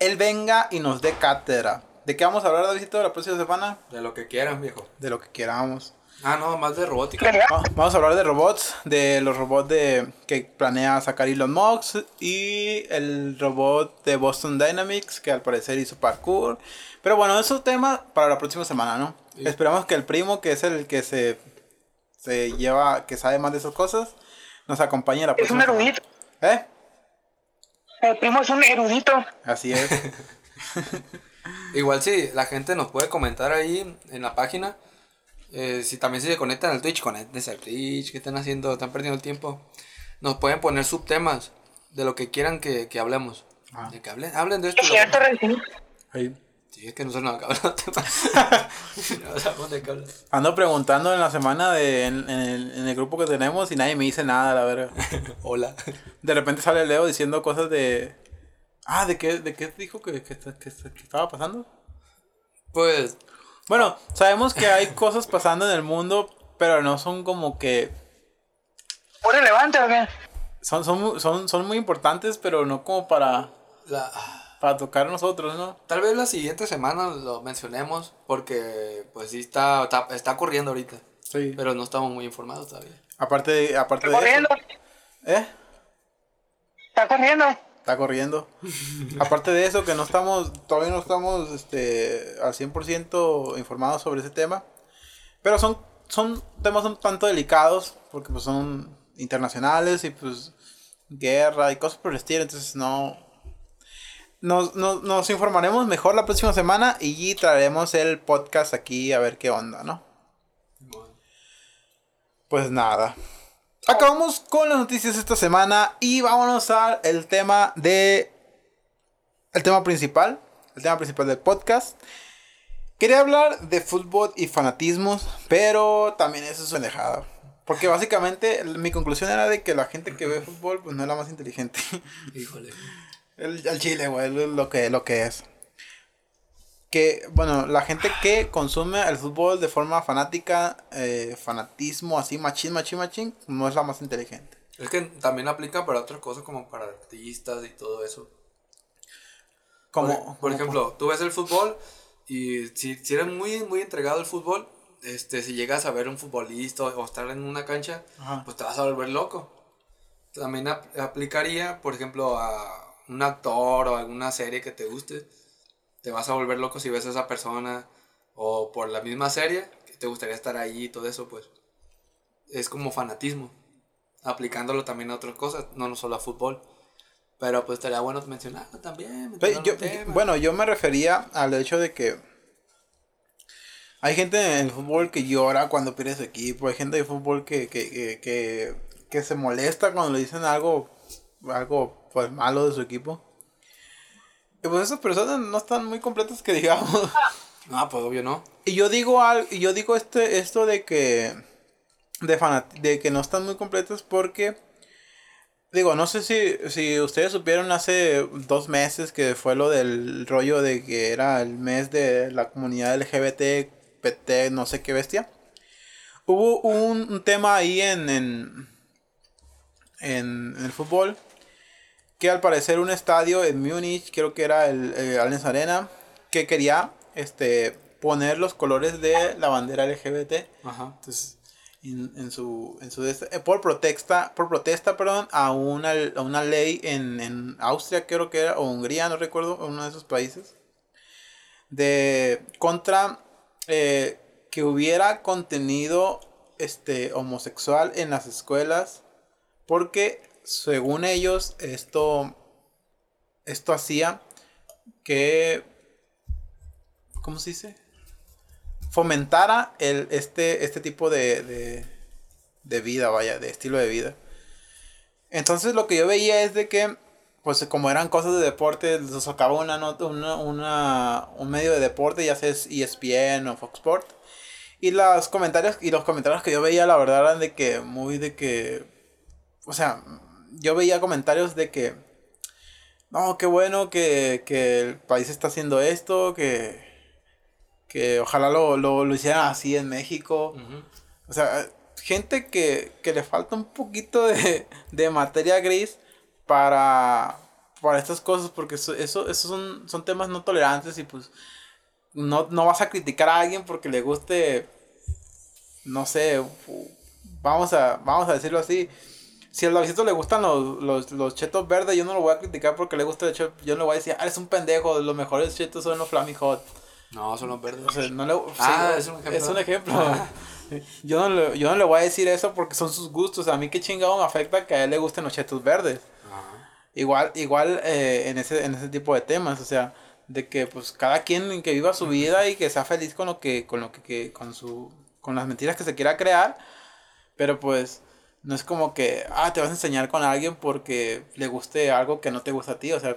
él venga y nos dé cátedra. ¿De qué vamos a hablar, Davidito, la próxima semana? De lo que quieran, viejo. De lo que queramos. Ah, no, más de robótica. Vamos a hablar de robots, de los robots de que planea sacar Elon Musk y el robot de Boston Dynamics que al parecer hizo parkour. Pero bueno, eso es tema para la próxima semana, ¿no? Sí. Esperamos que el primo, que es el que se, se lleva, que sabe más de esas cosas, nos acompañe la Es un próxima semana. erudito. ¿Eh? El primo es un erudito. Así es. Igual si la gente nos puede comentar ahí en la página. Eh, si también se conectan al Twitch, conéctense al Twitch. ¿Qué están haciendo? ¿Están perdiendo el tiempo? Nos pueden poner subtemas de lo que quieran que, que hablemos. Ah. De que hablen, hablen de esto. Es cierto. Ahí. Sí, es que nosotros no acabamos temas. no sabemos de qué hablar. Ando preguntando en la semana de, en, en el, en el grupo que tenemos y nadie me dice nada, la verdad. Hola. De repente sale Leo diciendo cosas de... Ah, ¿de qué, de qué dijo que, que, que- que estaba pasando? Pues, Bueno, sabemos que hay cosas pasando en el mundo, pero no son como que... ¿Muy relevante o qué? Son, son, mu- son, son muy importantes, pero no como para, la, para tocar nosotros, ¿no? tal vez la siguiente semana lo mencionemos. Porque, pues sí, está, está, está corriendo ahorita. Sí. Pero no estamos muy informados todavía. Aparte de, aparte Está de eso... corriendo. ¿Eh? Está corriendo. Está corriendo. Aparte de eso, que no estamos, todavía no estamos este, al 100% informados sobre ese tema. Pero son, son temas un tanto delicados, porque pues son internacionales y pues guerra y cosas por el estilo. Entonces no... Nos, nos, nos informaremos mejor la próxima semana y traeremos el podcast aquí a ver qué onda, ¿no? Pues nada. Acabamos con las noticias esta semana y vámonos al el tema de el tema principal, el tema principal del podcast. Quería hablar de fútbol y fanatismos, pero también eso es pendejada. Porque básicamente mi conclusión era de que la gente que ve fútbol pues no es la más inteligente. Híjole. El, el chile, güey, lo que, lo que es. Que, bueno, la gente que consume el fútbol de forma fanática, eh, fanatismo así, machín, machín, machín, no es la más inteligente. Es que también aplica para otras cosas como para artistas y todo eso. Como, por, ejemplo, tú ves el fútbol y si, si eres muy, muy entregado al fútbol, este, si llegas a ver un futbolista o estar en una cancha, Ajá. pues te vas a volver loco. También ap- aplicaría, por ejemplo, a un actor o alguna serie que te guste. Te vas a volver loco si ves a esa persona o por la misma serie que te gustaría estar ahí y todo eso, pues es como fanatismo. Aplicándolo también a otras cosas, no, solo a fútbol. Pero pues estaría bueno mencionarlo también. En yo- bueno, yo me refería al hecho de que hay gente en el fútbol que llora cuando pierde su equipo, hay gente de fútbol que, que, que, que, que se molesta cuando le dicen algo, algo pues, malo de su equipo. Y pues esas personas no están muy completas que digamos. No, pues obvio no. Y yo digo al, y yo digo este, esto de que de fanat- de que no están muy completas porque digo, no sé si, si ustedes supieron hace dos meses que fue lo del rollo de que era el mes de la comunidad LGBT, PT, no sé qué bestia. Hubo un, un tema ahí en, en, en, el fútbol que al parecer un estadio en Múnich, creo que era el, Allianz Arena, que quería este poner los colores de la bandera LGBT. Ajá. Entonces, en, en su, en su eh, por protesta, por protesta, perdón, a una, a una ley en, en Austria, creo que era, o Hungría, no recuerdo, uno de esos países, de contra eh, que hubiera contenido este homosexual en las escuelas, porque según ellos esto esto hacía que ¿cómo se dice? fomentara el, este, este tipo de, de, de vida, vaya, de estilo de vida. Entonces lo que yo veía es de que, pues como eran cosas de deporte, les sacaba una nota, una, un medio de deporte, ya sea ESPN o Fox Sport. Y los comentarios, y los comentarios que yo veía, la verdad, eran de que, muy de que, o sea, yo veía comentarios de que, no, qué bueno que, que el país está haciendo esto, que, que ojalá lo, lo, lo hicieran así en México. O sea, gente que, que le falta un poquito de, de materia gris para, para estas cosas porque eso, eso, esos son, son temas no tolerantes y pues no, no vas a criticar a alguien porque le guste, no sé, vamos a, vamos a decirlo así. Si al Davidito le gustan los, los, los, chetos verdes, yo no lo voy a criticar porque le gusta el cheto. Yo no le voy a decir, ah, eres un pendejo, los mejores chetos son los Flaming Hot. No, son los verdes. O sea, no le, ah, sí, es un ejemplo. Es un ejemplo. Yo, no le, yo no le voy a decir eso porque son sus gustos. A mí qué chingado me afecta que a él le gusten los chetos verdes. Ajá. Igual, igual eh, en, ese, en ese tipo de temas. O sea, de que pues cada quien que viva su vida y que sea feliz con lo que, con lo que, que con su, con las mentiras que se quiera crear. Pero pues no es como que, ah, te vas a enseñar con alguien porque le guste algo que no te gusta a ti. O sea,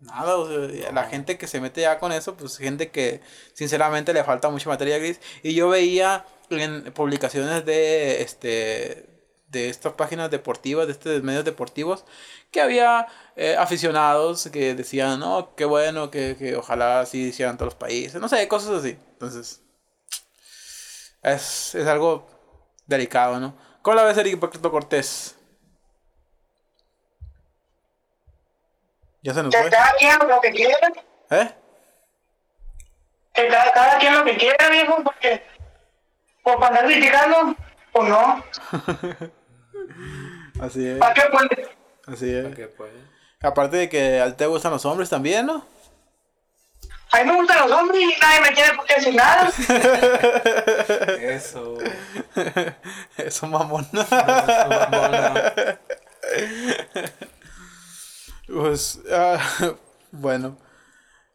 nada. O sea, la gente que se mete ya con eso, pues gente que sinceramente le falta mucha materia gris. Y yo veía en publicaciones de este de estas páginas deportivas, de estos medios deportivos, que había eh, aficionados que decían, no, qué bueno, que, que ojalá así hicieran todos los países, no sé, cosas así. Entonces, es, es algo delicado, ¿no? ¿Cómo la ves, Eric Hipócrito Cortés? Ya se nos Que fue. cada quien lo que quiera, ¿Eh? que cada, cada quien lo que quiera, viejo, porque por para andar criticando, pues no. Así es. ¿Para qué? Pues, Así es. Ok, pues. Aparte de que a ti te gustan los hombres también, ¿no? A mí me gustan los hombres y nadie me tiene por qué decir nada. Eso. Eso, mamón. pues, ah, bueno.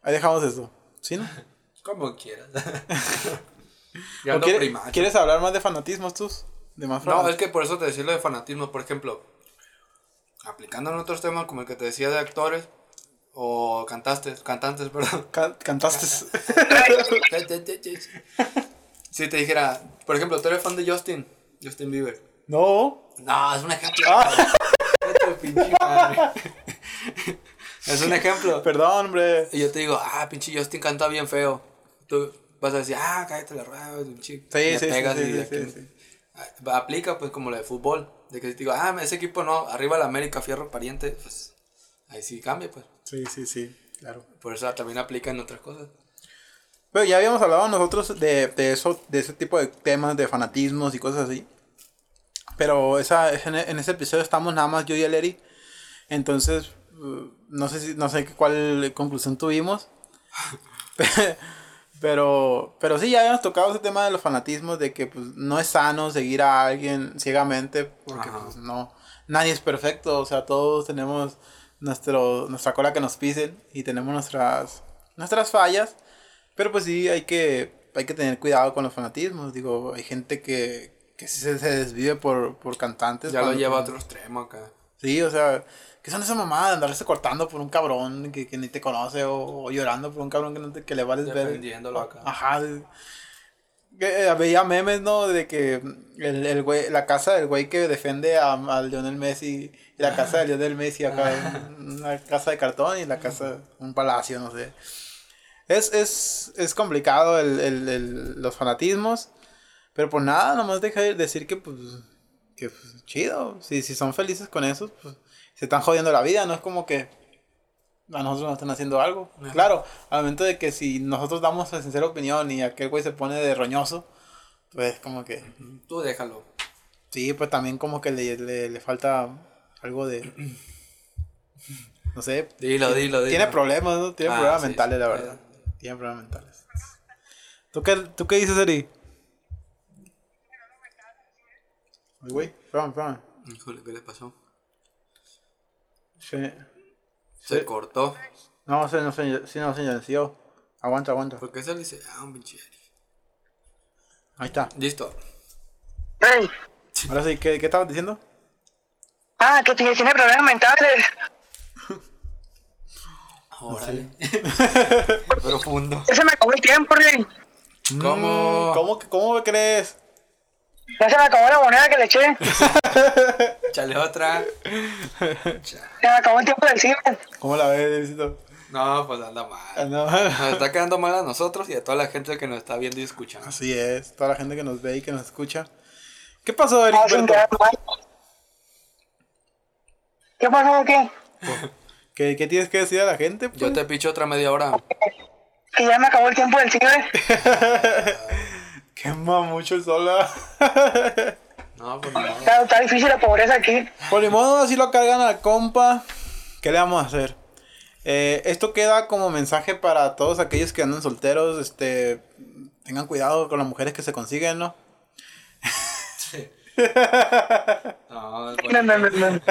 Ahí dejamos eso. ¿Sí, no? Como quieras. ¿O Ya quiere-. ¿Quieres hablar más de fanatismos tú? De más No, es que por eso te decía lo de fanatismo. Por ejemplo, aplicando en otros temas como el que te decía de actores o cantantes, cantantes, perdón. Ca- cantaste. si te dijera, por ejemplo, tú eres fan de Justin, Justin Bieber. no. No, es un ejemplo. Ah. Es un ejemplo. Perdón, hombre. Y yo te digo, ah, pinche Justin canta bien feo. Tú vas a decir, ah, cállate la rueda, pinche. Sí, sí, sí, pegas sí, y sí, sí, sí. Aplica pues como lo de fútbol. De que te digo, ah, ese equipo no, arriba la América, fierro pariente, pues ahí sí cambia, pues. Sí, sí, sí. Claro. Por eso también aplica en otras cosas. Pero ya habíamos hablado nosotros de, de eso, de ese tipo de temas, de fanatismos y cosas así. Pero esa, en, en ese episodio estamos nada más yo y el Eri. Entonces, uh, no sé si, no sé cuál conclusión tuvimos. pero, pero sí, ya habíamos tocado ese tema de los fanatismos, de que pues, no es sano seguir a alguien ciegamente, porque pues, no, nadie es perfecto, o sea, todos tenemos nuestro, nuestra cola que nos pisen y tenemos nuestras, nuestras fallas. Pero pues sí, hay que, hay que tener cuidado con los fanatismos. Digo, hay gente que, que se, se desvive por, por cantantes. Ya lo lleva a otro extremo acá. Sí, o sea, ¿qué son esas mamadas de andarse cortando por un cabrón que, que ni te conoce o, o llorando por un cabrón que, no te, que le vales ver? Defendiéndolo acá. Ajá. que, eh, veía memes, ¿no? De que el, el güey, la casa del güey que defiende a, a Lionel Messi la casa de Lionel Messi acá, una casa de cartón y la casa, un palacio, no sé. Es, es, es complicado el, el, el- los fanatismos, pero pues nada, nomás deja de decir que pues, que pues, chido, si, si son felices con eso, pues se están jodiendo la vida, no es como que a nosotros nos están haciendo algo. Ajá. Claro, al momento de que si nosotros damos la sincera opinión y aquel güey se pone de roñoso, pues como que, Tú déjalo. sí, pues también como que le, le, le falta algo de, no sé, Dilo, dilo, dilo. tiene problemas, ¿no? Tiene Ah, problemas sí, mentales, sí. la verdad. Tiene problemas mentales. ¿Tú qué, ¿Tú qué dices, Eri? Ay, güey, espérame, espérame. Híjole, ¿qué le pasó? Se Sí. cortó. No, se, no, se, sí, no, se silenció. Aguanta, aguanta. ¿Por qué se le dice? Ah, un pinche. Ahí está. Listo. Ey. Ahora sí, ¿qué, qué estabas diciendo? Ah, que tiene, tiene problemas mentales. Órale. Profundo. Ya se me acabó el tiempo, Rey. ¿Cómo? Mm, ¿Cómo, que- cómo crees? Ya se me acabó la moneda que le eché. Chale otra. Se me acabó el tiempo del cine. ¿Cómo la ves, Luisito? No, pues anda Ah, mal. no. Nos está quedando mal a nosotros y a toda la gente que nos está viendo y escuchando. Así es, toda la gente que nos ve y que nos escucha. ¿Qué pasó, Eric? Ah, sin quedar mal. ¿Qué pasó aquí? ¿Qué, qué tienes que decir a la gente? Yo pues? te picho otra media hora. Que ya me acabó el tiempo del cine. Quema mucho el sol. ¿verdad? No, pues no. Está, está difícil la pobreza aquí. Por ni modo, así lo cargan al compa. ¿Qué le vamos a hacer? Eh, esto queda como mensaje para todos aquellos que andan solteros. Este, tengan cuidado con las mujeres que se consiguen, ¿no? No, No, no, no, no.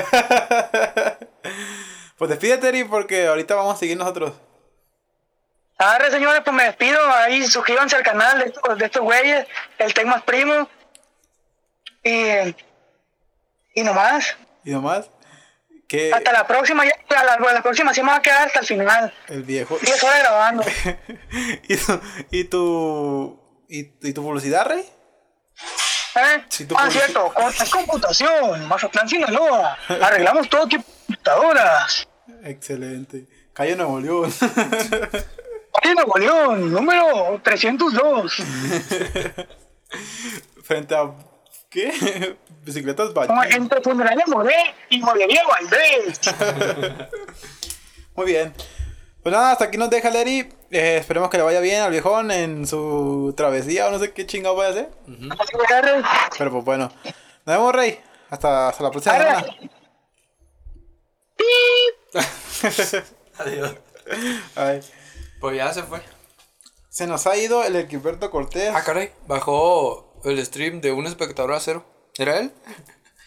Pues despídete, Eri, porque ahorita vamos a seguir nosotros. Arre, señores, pues me despido. Ahí suscríbanse al canal de estos, de estos güeyes, el Tech Más Primo. Y, y nomás. Y nomás, que Hasta la próxima. Ya, a la, la próxima sí me va a quedar hasta el final. el viejo. 10 horas grabando. ¿Y tu, y tu, y tu publicidad, Rey? ¿Eh? Ah, puedes- cierto. Cortes Computación, Mazatlán, Sinaloa. Arreglamos todo tipo de computadoras. Excelente. Calle Nuevo León. Calle Nuevo León, número 302. Frente a. ¿Qué? Bicicletas Bachín. Entre Funeraria Moré y Molería Valdés. Muy bien. Pues nada, hasta aquí nos deja Leri. Eh, esperemos que le vaya bien al viejón en su travesía o no sé qué chingado vaya a hacer. Arre. Pero pues bueno. Nos vemos, Rey. Hasta, hasta la próxima semana. Adiós. Ay. Pues ya se fue. Se nos ha ido el Equiperto Cortés. Ah, caray. Bajó el stream de un espectador a cero. ¿Era él?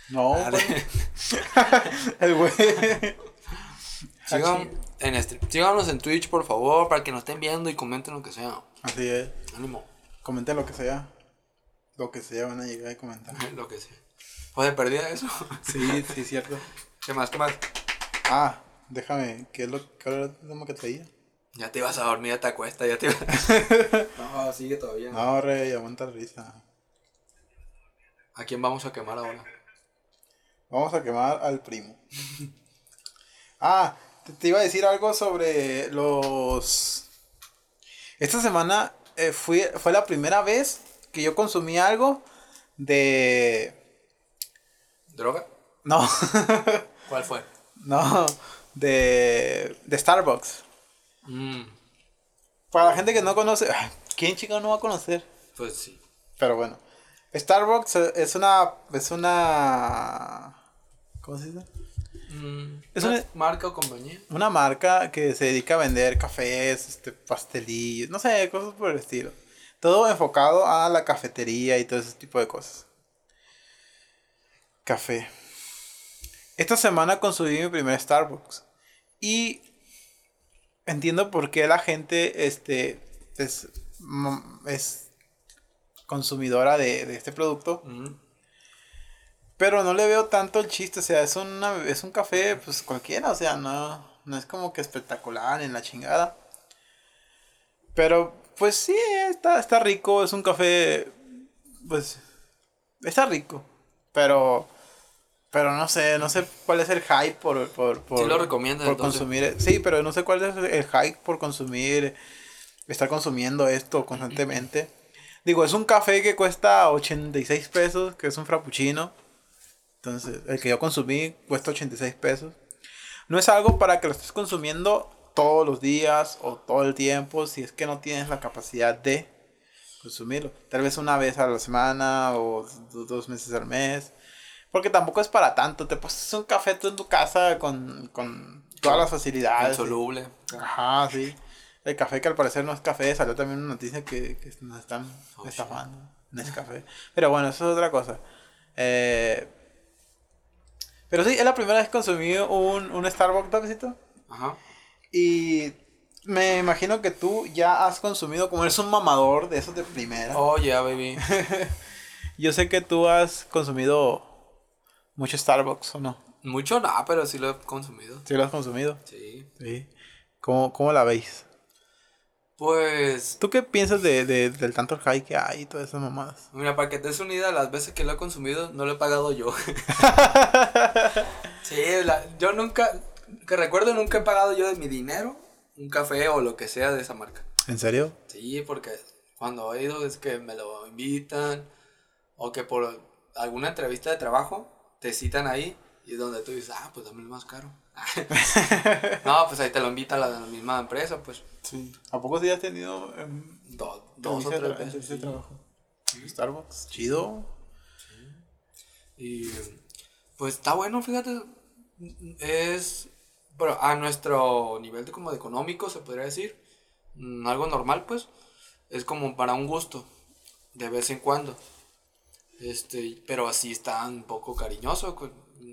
No, el güey. Sigan en stream. Síganos en Twitch, por favor, para que nos estén viendo y comenten lo que sea. Así es. Ánimo. Comenten lo que sea. Lo que sea van a llegar a comentar. Lo que sea. Pues de perdida eso. Sí, sí, cierto. ¿Qué más? ¿Qué más? Ah, déjame. ¿Qué es lo, qué era último que traía? Ya te ibas a dormir, ya te acuestas, ya te ibas. no, sigue todavía. No, Rey, aguanta la risa. ¿A quién vamos a quemar ahora? Vamos a quemar al primo. ah, te, iba a decir algo sobre los... Esta semana eh, fui, fue la primera vez que yo consumí algo de... ¿Droga? No, ¿Cuál fue? no, de, de Starbucks. Mm, Para la gente que no conoce, ¿quién chico no va a conocer? pues sí. Pero bueno, Starbucks es una, es una, ¿cómo se dice? Mm, Es ¿una marca o compañía? Una marca que se dedica a vender cafés, este, pastelillos, no sé, cosas por el estilo. Todo enfocado a la cafetería y todo ese tipo de cosas. Café. Esta semana consumí mi primer Starbucks. Y entiendo por qué la gente este, es, mm, es consumidora de, de este producto. Mm, Pero no le veo tanto el chiste, o sea, es, una, es un café, pues cualquiera, o sea, no, no es como que espectacular en la chingada. Pero, pues sí, está, está rico, es un café, pues, está rico. Pero, pero no sé, no sé cuál es el hype por, por, por, Sí lo recomiendas, por entonces. consumir. Sí, pero no sé cuál es el hype por consumir, estar consumiendo esto constantemente. Digo, es un café que cuesta 86 pesos, que es un frappuccino. Entonces, el que yo consumí cuesta 86 pesos. No es algo para que lo estés consumiendo todos los días o todo el tiempo si es que no tienes la capacidad de consumirlo. Tal vez una vez a la semana o do- dos meses al mes. Porque tampoco es para tanto. Te pasas un café tú en tu casa con, con todas las facilidades. insoluble. Ajá, sí. El café que al parecer no es café, salió también una noticia que, que nos están Oh, estafando. No es café. Pero bueno, eso es otra cosa. Eh, pero sí, es la primera vez que consumí un, un Starbucks, ¿sabesito? Ajá. Y me imagino que tú ya has consumido, como eres un mamador de esos de primera. Oh, yeah, baby. Yo sé que tú has consumido mucho Starbucks, ¿o no? Mucho nada, pero sí lo he consumido. Sí lo has consumido. Sí. Sí. ¿Cómo, cómo la veis? Pues, ¿Tú qué piensas de, de- del tanto hype que hay y todas esas mamadas? mira, para que te des una idea, las veces que lo he consumido, no lo he pagado yo. sí, la- yo nunca, que recuerdo, nunca he pagado yo de mi dinero un café o lo que sea de esa marca. ¿En serio? Sí, porque cuando he ido es que me lo invitan o que por alguna entrevista de trabajo te citan ahí y es donde tú dices, ah, pues dame el más caro. no, pues ahí te lo invita la, la misma empresa, pues. Sí. ¿A poco sí has tenido em, Do- dos o tres veces. de sí. trabajo? Starbucks, chido. Y pues está bueno, fíjate. Es bueno, a nuestro nivel de como de económico, se podría decir. mm, Algo normal, pues. Es como para un gusto. De vez en cuando. Este, pero así está un poco cariñoso.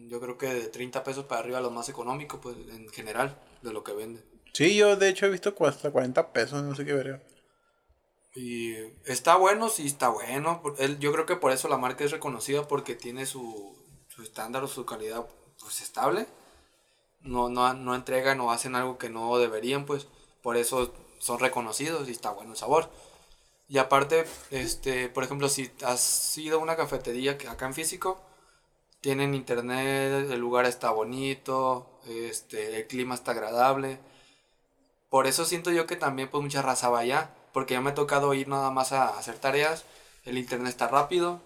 Yo creo que de 30 pesos para arriba lo más económico, pues, en general, de lo que venden. Sí, yo de hecho he visto hasta 40 pesos, no sé qué verga. Y está bueno, sí está bueno. Yo creo que por eso la marca es reconocida porque tiene su, su estándar o su calidad pues estable. No, no, no entregan o hacen algo que no deberían, pues por eso son reconocidos y está bueno el sabor. Y aparte, este, por ejemplo, si has ido a una cafetería que acá en físico, tienen internet, el lugar está bonito, este, el clima está agradable. Por eso siento yo que también pues mucha raza va allá, porque ya me ha tocado ir nada más a hacer tareas, el internet está rápido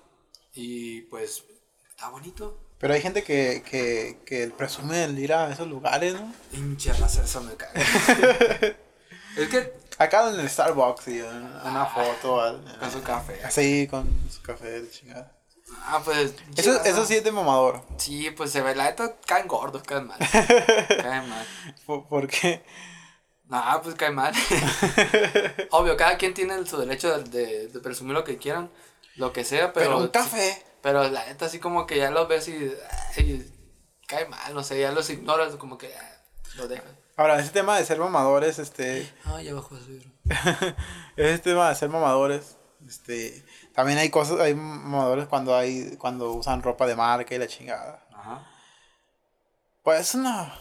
y pues está bonito. Pero hay gente que, que, que presume el ir a esos lugares, ¿no? Hincha raza, eso me caga. es que Acá en el Starbucks y una, una foto. con su café. Así, con su café de chingada. Ah, pues. Eso, eso sí es de mamador. Sí, pues se ve, la neta caen gordos, caen mal. caen mal. Po- Porque Nah, pues cae mal. Obvio, cada quien tiene su derecho de, de- de presumir lo que quieran, lo que sea, pero. Pero un café. Pero la neta, así como que ya los ves y. ay, cae mal, no sé, ya los ignoras, como que. ah, Los dejas. Ahora, ese tema de ser mamadores, este. Ah, ya bajó ese vidrio. ese tema de ser mamadores, este. También hay cosas, hay mamadores cuando hay, cuando usan ropa de marca y la chingada. Ajá. Pues es una,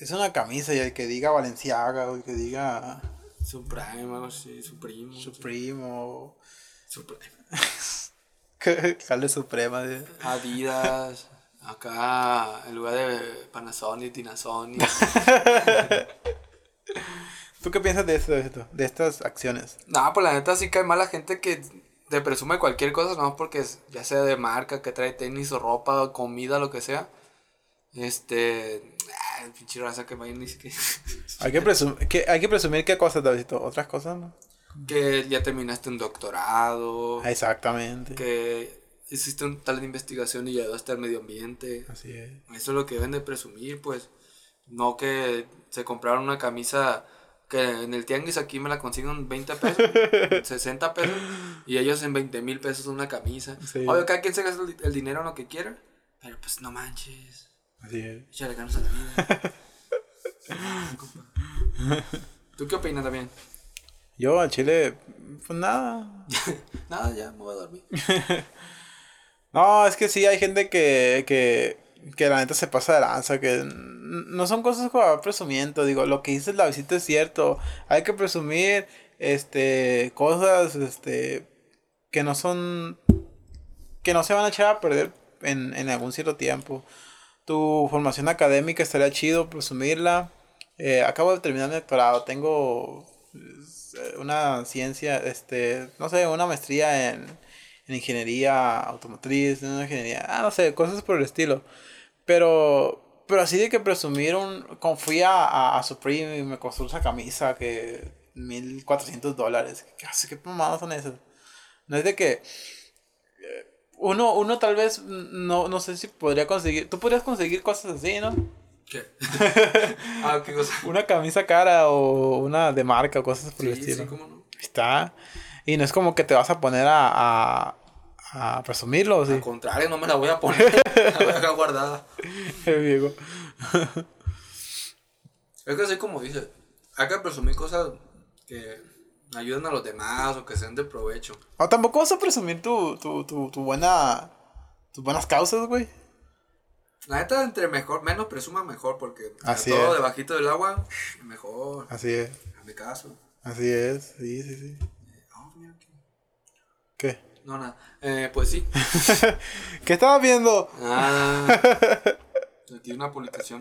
es una camisa y el que diga Valenciaga o el que diga Supreme, algo así, Supremo. Supreme o Supreme. Cale Suprema. de- Adidas. Acá, en lugar de Panasonic, Tinasonic. ¿Tú qué piensas de esto, de esto, de estas acciones? No, pues la neta sí cae mal la gente que te presume cualquier cosa, no porque ya sea de marca, que trae tenis o ropa, comida, lo que sea. Este. ah, pinche raza que ni siquiera. Hay que, presum que, hay que presumir qué cosas, Davidito. Otras cosas, ¿no? que ya terminaste un doctorado. Ah, Exactamente. Que hiciste un tal de investigación y ayudaste al medio ambiente. Así es. Eso es lo que deben de presumir, pues. No que se compraron una camisa que en el tianguis aquí me la consiguen 20 pesos, 60 pesos, y ellos en 20 mil pesos una camisa. Sí. Obvio, cada quien se gasta el, el dinero en lo que quiera, pero pues no manches. Así es. Échale ganas a la vida. ¿Tú qué opinas también? Yo a Chile, pues nada. Nada, ya me voy a dormir. No, es que sí, hay gente que, que, que la neta se pasa de lanza, que no son cosas como presumimiento, digo, lo que dices la visita es cierto, hay que presumir, este, cosas, este, que no son, que no se van a echar a perder en, en algún cierto tiempo. Tu formación académica estaría chido presumirla. Eh, acabo de terminar mi doctorado, tengo eh, una ciencia, este, no sé, una maestría en, en ingeniería automotriz, en ingeniería, ah, no sé, cosas por el estilo. Pero, pero así de que como fui a, a, a Supreme y me costó esa camisa que 1400 dólares, ¿qué, hace? ¿Qué mamadas son esas? No es de que eh, uno, uno tal vez, no, no sé si podría conseguir, tú podrías conseguir cosas así, ¿no? ¿Qué? ah, qué cosa. Una camisa cara o una de marca o cosas por el Sí, estilo. sí, cómo no. Está. Y no es como que te vas a poner a, a, a presumirlo, ¿sí? Al contrario, no me la voy a poner. la voy a dejar guardada. Diego. Es que así como dice, hay que presumir cosas que ayuden a los demás o que sean de provecho. O tampoco vas a presumir tu, tu, tu, tu buena. tus buenas causas, güey. La neta, entre mejor, menos presuma mejor, porque Así todo es. debajito del agua, mejor. Así es. Hazme caso. Así es. Sí, sí, sí. Ah, mira aquí. ¿Qué? No, nada. Eh, pues sí. ¿Qué estabas viendo? Ah, aquí una publicación.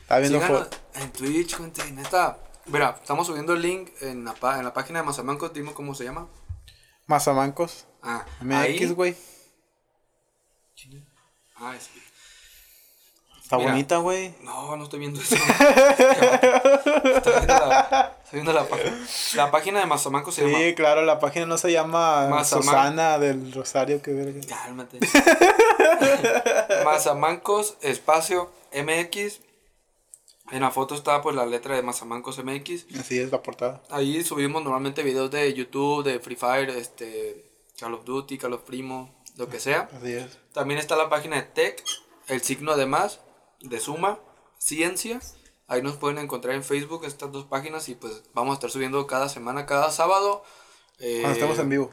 Estaba viendo Síganos en Twitch, gente, neta. Mira, estamos subiendo el link en la, en la página de Mazamancos, dime cómo se llama. Mazamancos. Ah, MX, güey. Ah, sí. Está Mira. bonita, güey. No, no estoy viendo eso. estoy viendo la, estoy viendo la página. La página de Mazamancos se llama. Sí, claro, la página no se llama Mazaman- Susana del Rosario, que verga. Cálmate. Mazamancos espacio MX. En la foto está pues la letra de Mazamancos MX. Así es la portada. Ahí subimos normalmente videos de YouTube, de Free Fire, este, Call of Duty, Call of Primo, lo que sea. Así es. También está la página de Tech, el signo de más, de suma, ciencia. Ahí nos pueden encontrar en Facebook estas dos páginas y pues vamos a estar subiendo cada semana, cada sábado. Eh, Cuando estemos en vivo.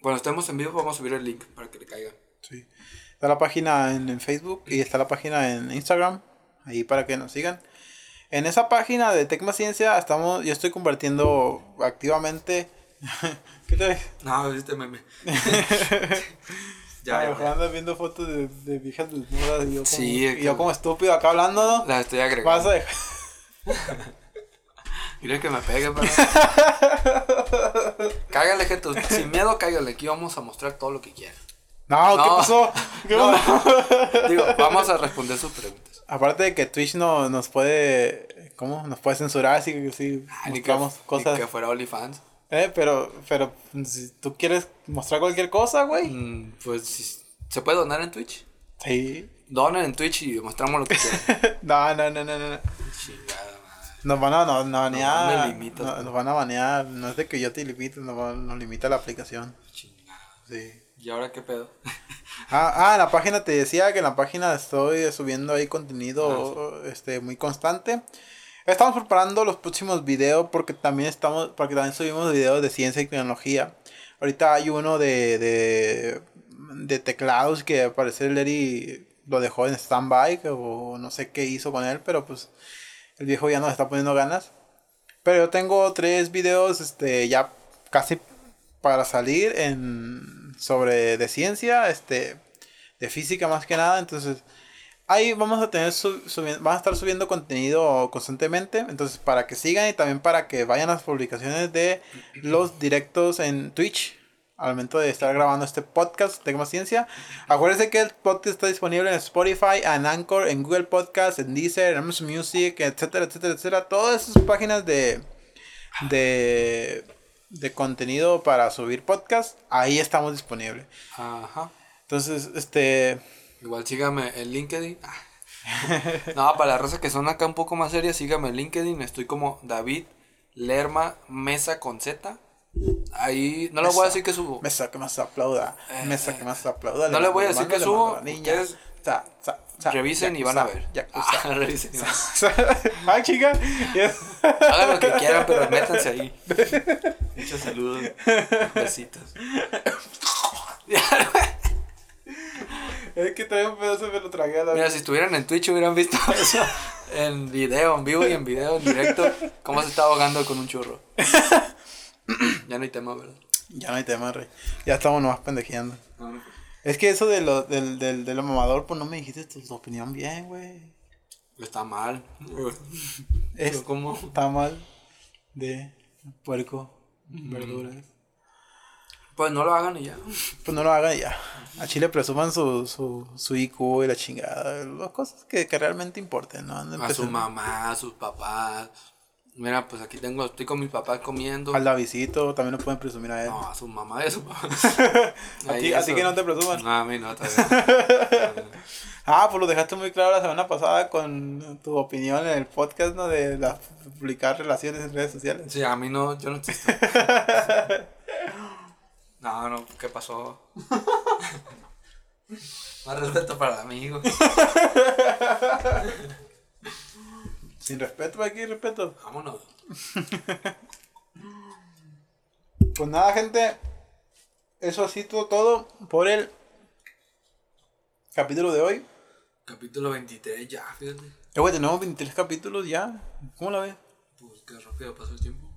Cuando estemos en vivo vamos a subir el link para que le caiga. Sí. Está la página en, en Facebook y está la página en Instagram. Ahí para que nos sigan. En esa página de Tecma Ciencia estamos, yo estoy compartiendo activamente. ¿Qué te No, este meme. Ya, ya, ya, andas viendo fotos de, de viejas desnudas y yo como, Sí, y yo como estúpido acá hablando, ¿no? La estoy Vas agregando. a dejar. Mira que me pegue, pero... cágale, gente. Sin miedo, cágale. Aquí vamos a mostrar todo lo que quieran. No, ¿qué pasó? ¿Qué No. pasó? Digo, vamos a responder sus preguntas. Aparte de que Twitch no, nos puede. ¿Cómo? Nos puede censurar si, si Ah, ni que, mostramos ni cosas. que fuera OnlyFans. Eh, pero, pero si tú quieres mostrar cualquier cosa, güey. Mm, pues se puede donar en Twitch. Sí. Donen en Twitch y mostramos lo que quieran. No, no, no, no, no. Chingada madre. Nos van a no, no, banear. me limitas, no- tú. nos van a banear. No es de que yo te limite, nos, nos limita la aplicación. Chingada. Sí. ¿Y ahora qué pedo? Ah, ah, en la página te decía que en la página estoy subiendo ahí contenido este muy constante. Estamos preparando los próximos videos porque también estamos, porque también subimos videos de ciencia y tecnología. Ahorita hay uno de, de, teclados que al parecer Larry lo dejó en stand-by o no sé qué hizo con él, pero pues el viejo ya nos está poniendo ganas. Pero yo tengo tres videos este, ya casi para salir en sobre de ciencia, este de física más que nada, entonces ahí vamos a tener su- subi- vamos a estar subiendo contenido constantemente, entonces para que sigan y también para que vayan las publicaciones de los directos en Twitch al momento de estar grabando este podcast de más ciencia. Acuérdense que el podcast está disponible en Spotify, en Anchor, en Google Podcast, en Deezer, en Amazon Music, etcétera, etcétera, etcétera. Todas esas páginas de de de contenido para subir podcast, ahí estamos disponibles. Ajá. Entonces, este Igual sígame en LinkedIn. Ah. No, para la raza que son acá un poco más serias, sígame en LinkedIn. Estoy como David Lerma Mesa con Z. Ahí no le voy a decir que subo. Mesa que más aplauda. Mesa que más aplauda. Eh, no le voy a decir que subo, Revisen y van a ver. Ah, revisen y van a ah, chica. Hagan lo que quieran, pero métanse ahí. Muchos saludos. Besitos. es que trae un pedazo me lo tragué a la Mira, si estuvieran en Twitch hubieran visto eso en video, en vivo y en video, en directo, cómo se está ahogando con un churro. Ya no hay tema, ¿verdad? Ya no hay tema, rey. Ya estamos nomás pendejeando. Es que eso de lo, del, del, de lo mamador, pues no me dijiste tu, tu opinión bien, güey. Está mal. Es- ¿Cómo? Está mal de puerco, verduras. Pues no lo hagan y ya. Pues no lo hagan ya. A Chile presuman su, su, su IQ y la chingada. Las cosas que, que realmente importen, ¿no? Anden A su mamá, a sus papás. Mira, pues aquí tengo, estoy con mis papás comiendo. Al Davidito también lo pueden presumir a él. No, a su mamá y a su papá. a, ti, a ti que no te presuman. No, a mí no. Ah, pues lo dejaste muy claro la semana pasada con tu opinión en el podcast, ¿no? De la, publicar relaciones en redes sociales. Sí, a mí no, yo no existo. No, no, ¿qué pasó? Más respeto para el amigo. Sin respeto, aquí respeto. Vámonos. Pues nada, gente. Eso ha sido todo por el capítulo de hoy. Capítulo 23, ya, fíjate. Eh, güey, tenemos 23 capítulos ya. ¿Cómo la ves? Pues qué rápido pasó el tiempo.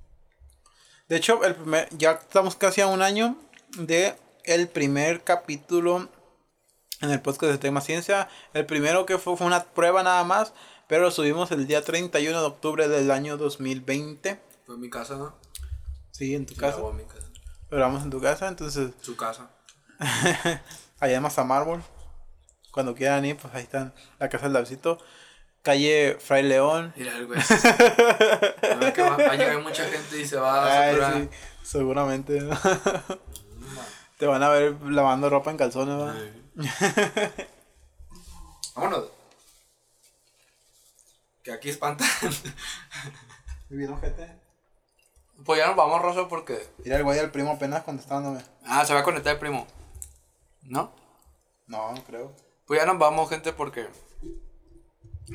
De hecho, el primer, ya estamos casi a un año de el primer capítulo en el podcast de Tema Ciencia. El primero que fue, fue una prueba nada más, pero lo subimos el día 31 de octubre del año 2020. Fue en mi casa, ¿no? Sí, en tu Sí, casa. en mi casa. Lo grabamos en tu casa, entonces Su casa. allá en Mazamármol. Cuando quieran ir, pues ahí están la casa del Davidito. Calle Fray León. Mira el güey. Va, a llegar mucha gente y se va a Ay, sí, seguramente. Te van a ver lavando ropa en calzones, ¿va? Ay. Vámonos. Que aquí espantan. Muy bien, ojete. Pues ya nos vamos, Rosa, porque. Mira el güey del primo apenas contestándome. Ah, se va a conectar el primo. ¿No? No, no creo. Pues ya nos vamos, gente, porque.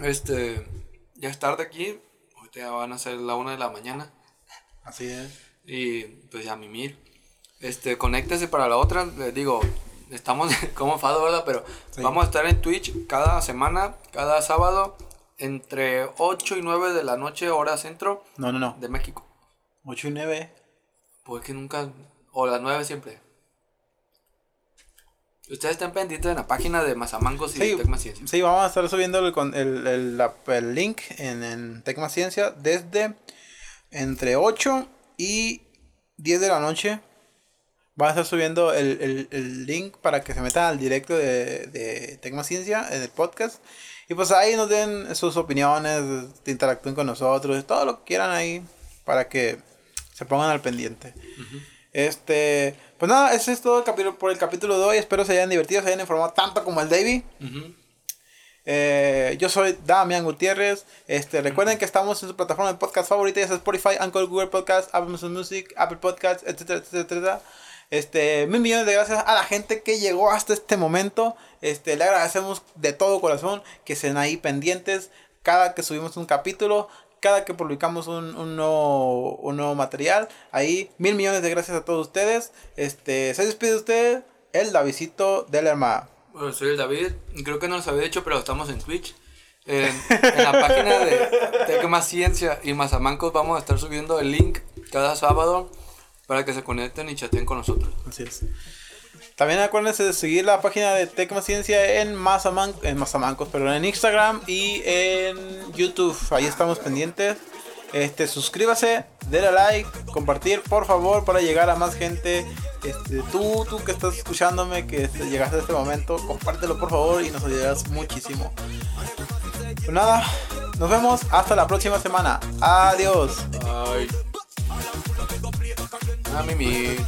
Este. Ya es tarde aquí. Ahorita ya van a ser la una de la mañana. Así es. Y pues ya mimir. Este, conéctese para la otra. Les digo, estamos como fado, ¿verdad? Pero Sí. vamos a estar en Twitch cada semana, cada sábado, entre 8 y 9 de la noche, hora centro No, no, no. de México. 8 y 9. Pues que nunca. O las 9 siempre. Ustedes estén pendientes en la página de Mazamangos y Sí, Tecma Ciencia. sí, vamos a estar subiendo el, con- el, el, el link en, en Tecma Ciencia desde entre 8 y 10 de la noche. Va a estar subiendo el, el- el link para que se metan al directo de, de Tecma Ciencia en el podcast. Y pues ahí nos den sus opiniones, interactúen con nosotros, todo lo que quieran ahí para que se pongan al pendiente. Este, pues nada, ese es todo el capítulo por el capítulo de hoy. Espero se hayan divertido, se hayan informado tanto como el Davey. Ujú. Eh, yo soy Damián Gutiérrez. Este, recuerden que estamos en su plataforma de podcast favorita, ya sea Spotify, Anchor, Google Podcast, Apple Music, Apple Podcast, etcétera, etcétera, etcétera. Este, mil millones de gracias a la gente que llegó hasta este momento. Este, le agradecemos de todo corazón que estén ahí pendientes cada que subimos un capítulo, cada que publicamos un, un nuevo, un nuevo material. Ahí, mil millones de gracias a todos ustedes. Este, se despide de usted, el Davidito del Hermano. Bueno, soy el David. Creo que no los había dicho, pero estamos en Twitch. En la página de Tecma Ciencia y Mazamancos vamos a estar subiendo el link cada sábado para que se conecten y chateen con nosotros. Así es. También acuérdense de seguir la página de Tecma Ciencia en Mazaman en Mazamancos, pero en Instagram y en YouTube. Ahí estamos pendientes. Este, suscríbase, denle like, compartir, por favor, para llegar a más gente. Este, tú, tú que estás escuchándome, que este, llegaste a este momento, compártelo por favor y nos ayudarás muchísimo. Pues nada, nos vemos hasta la próxima semana. Adiós. Ay. A mimir.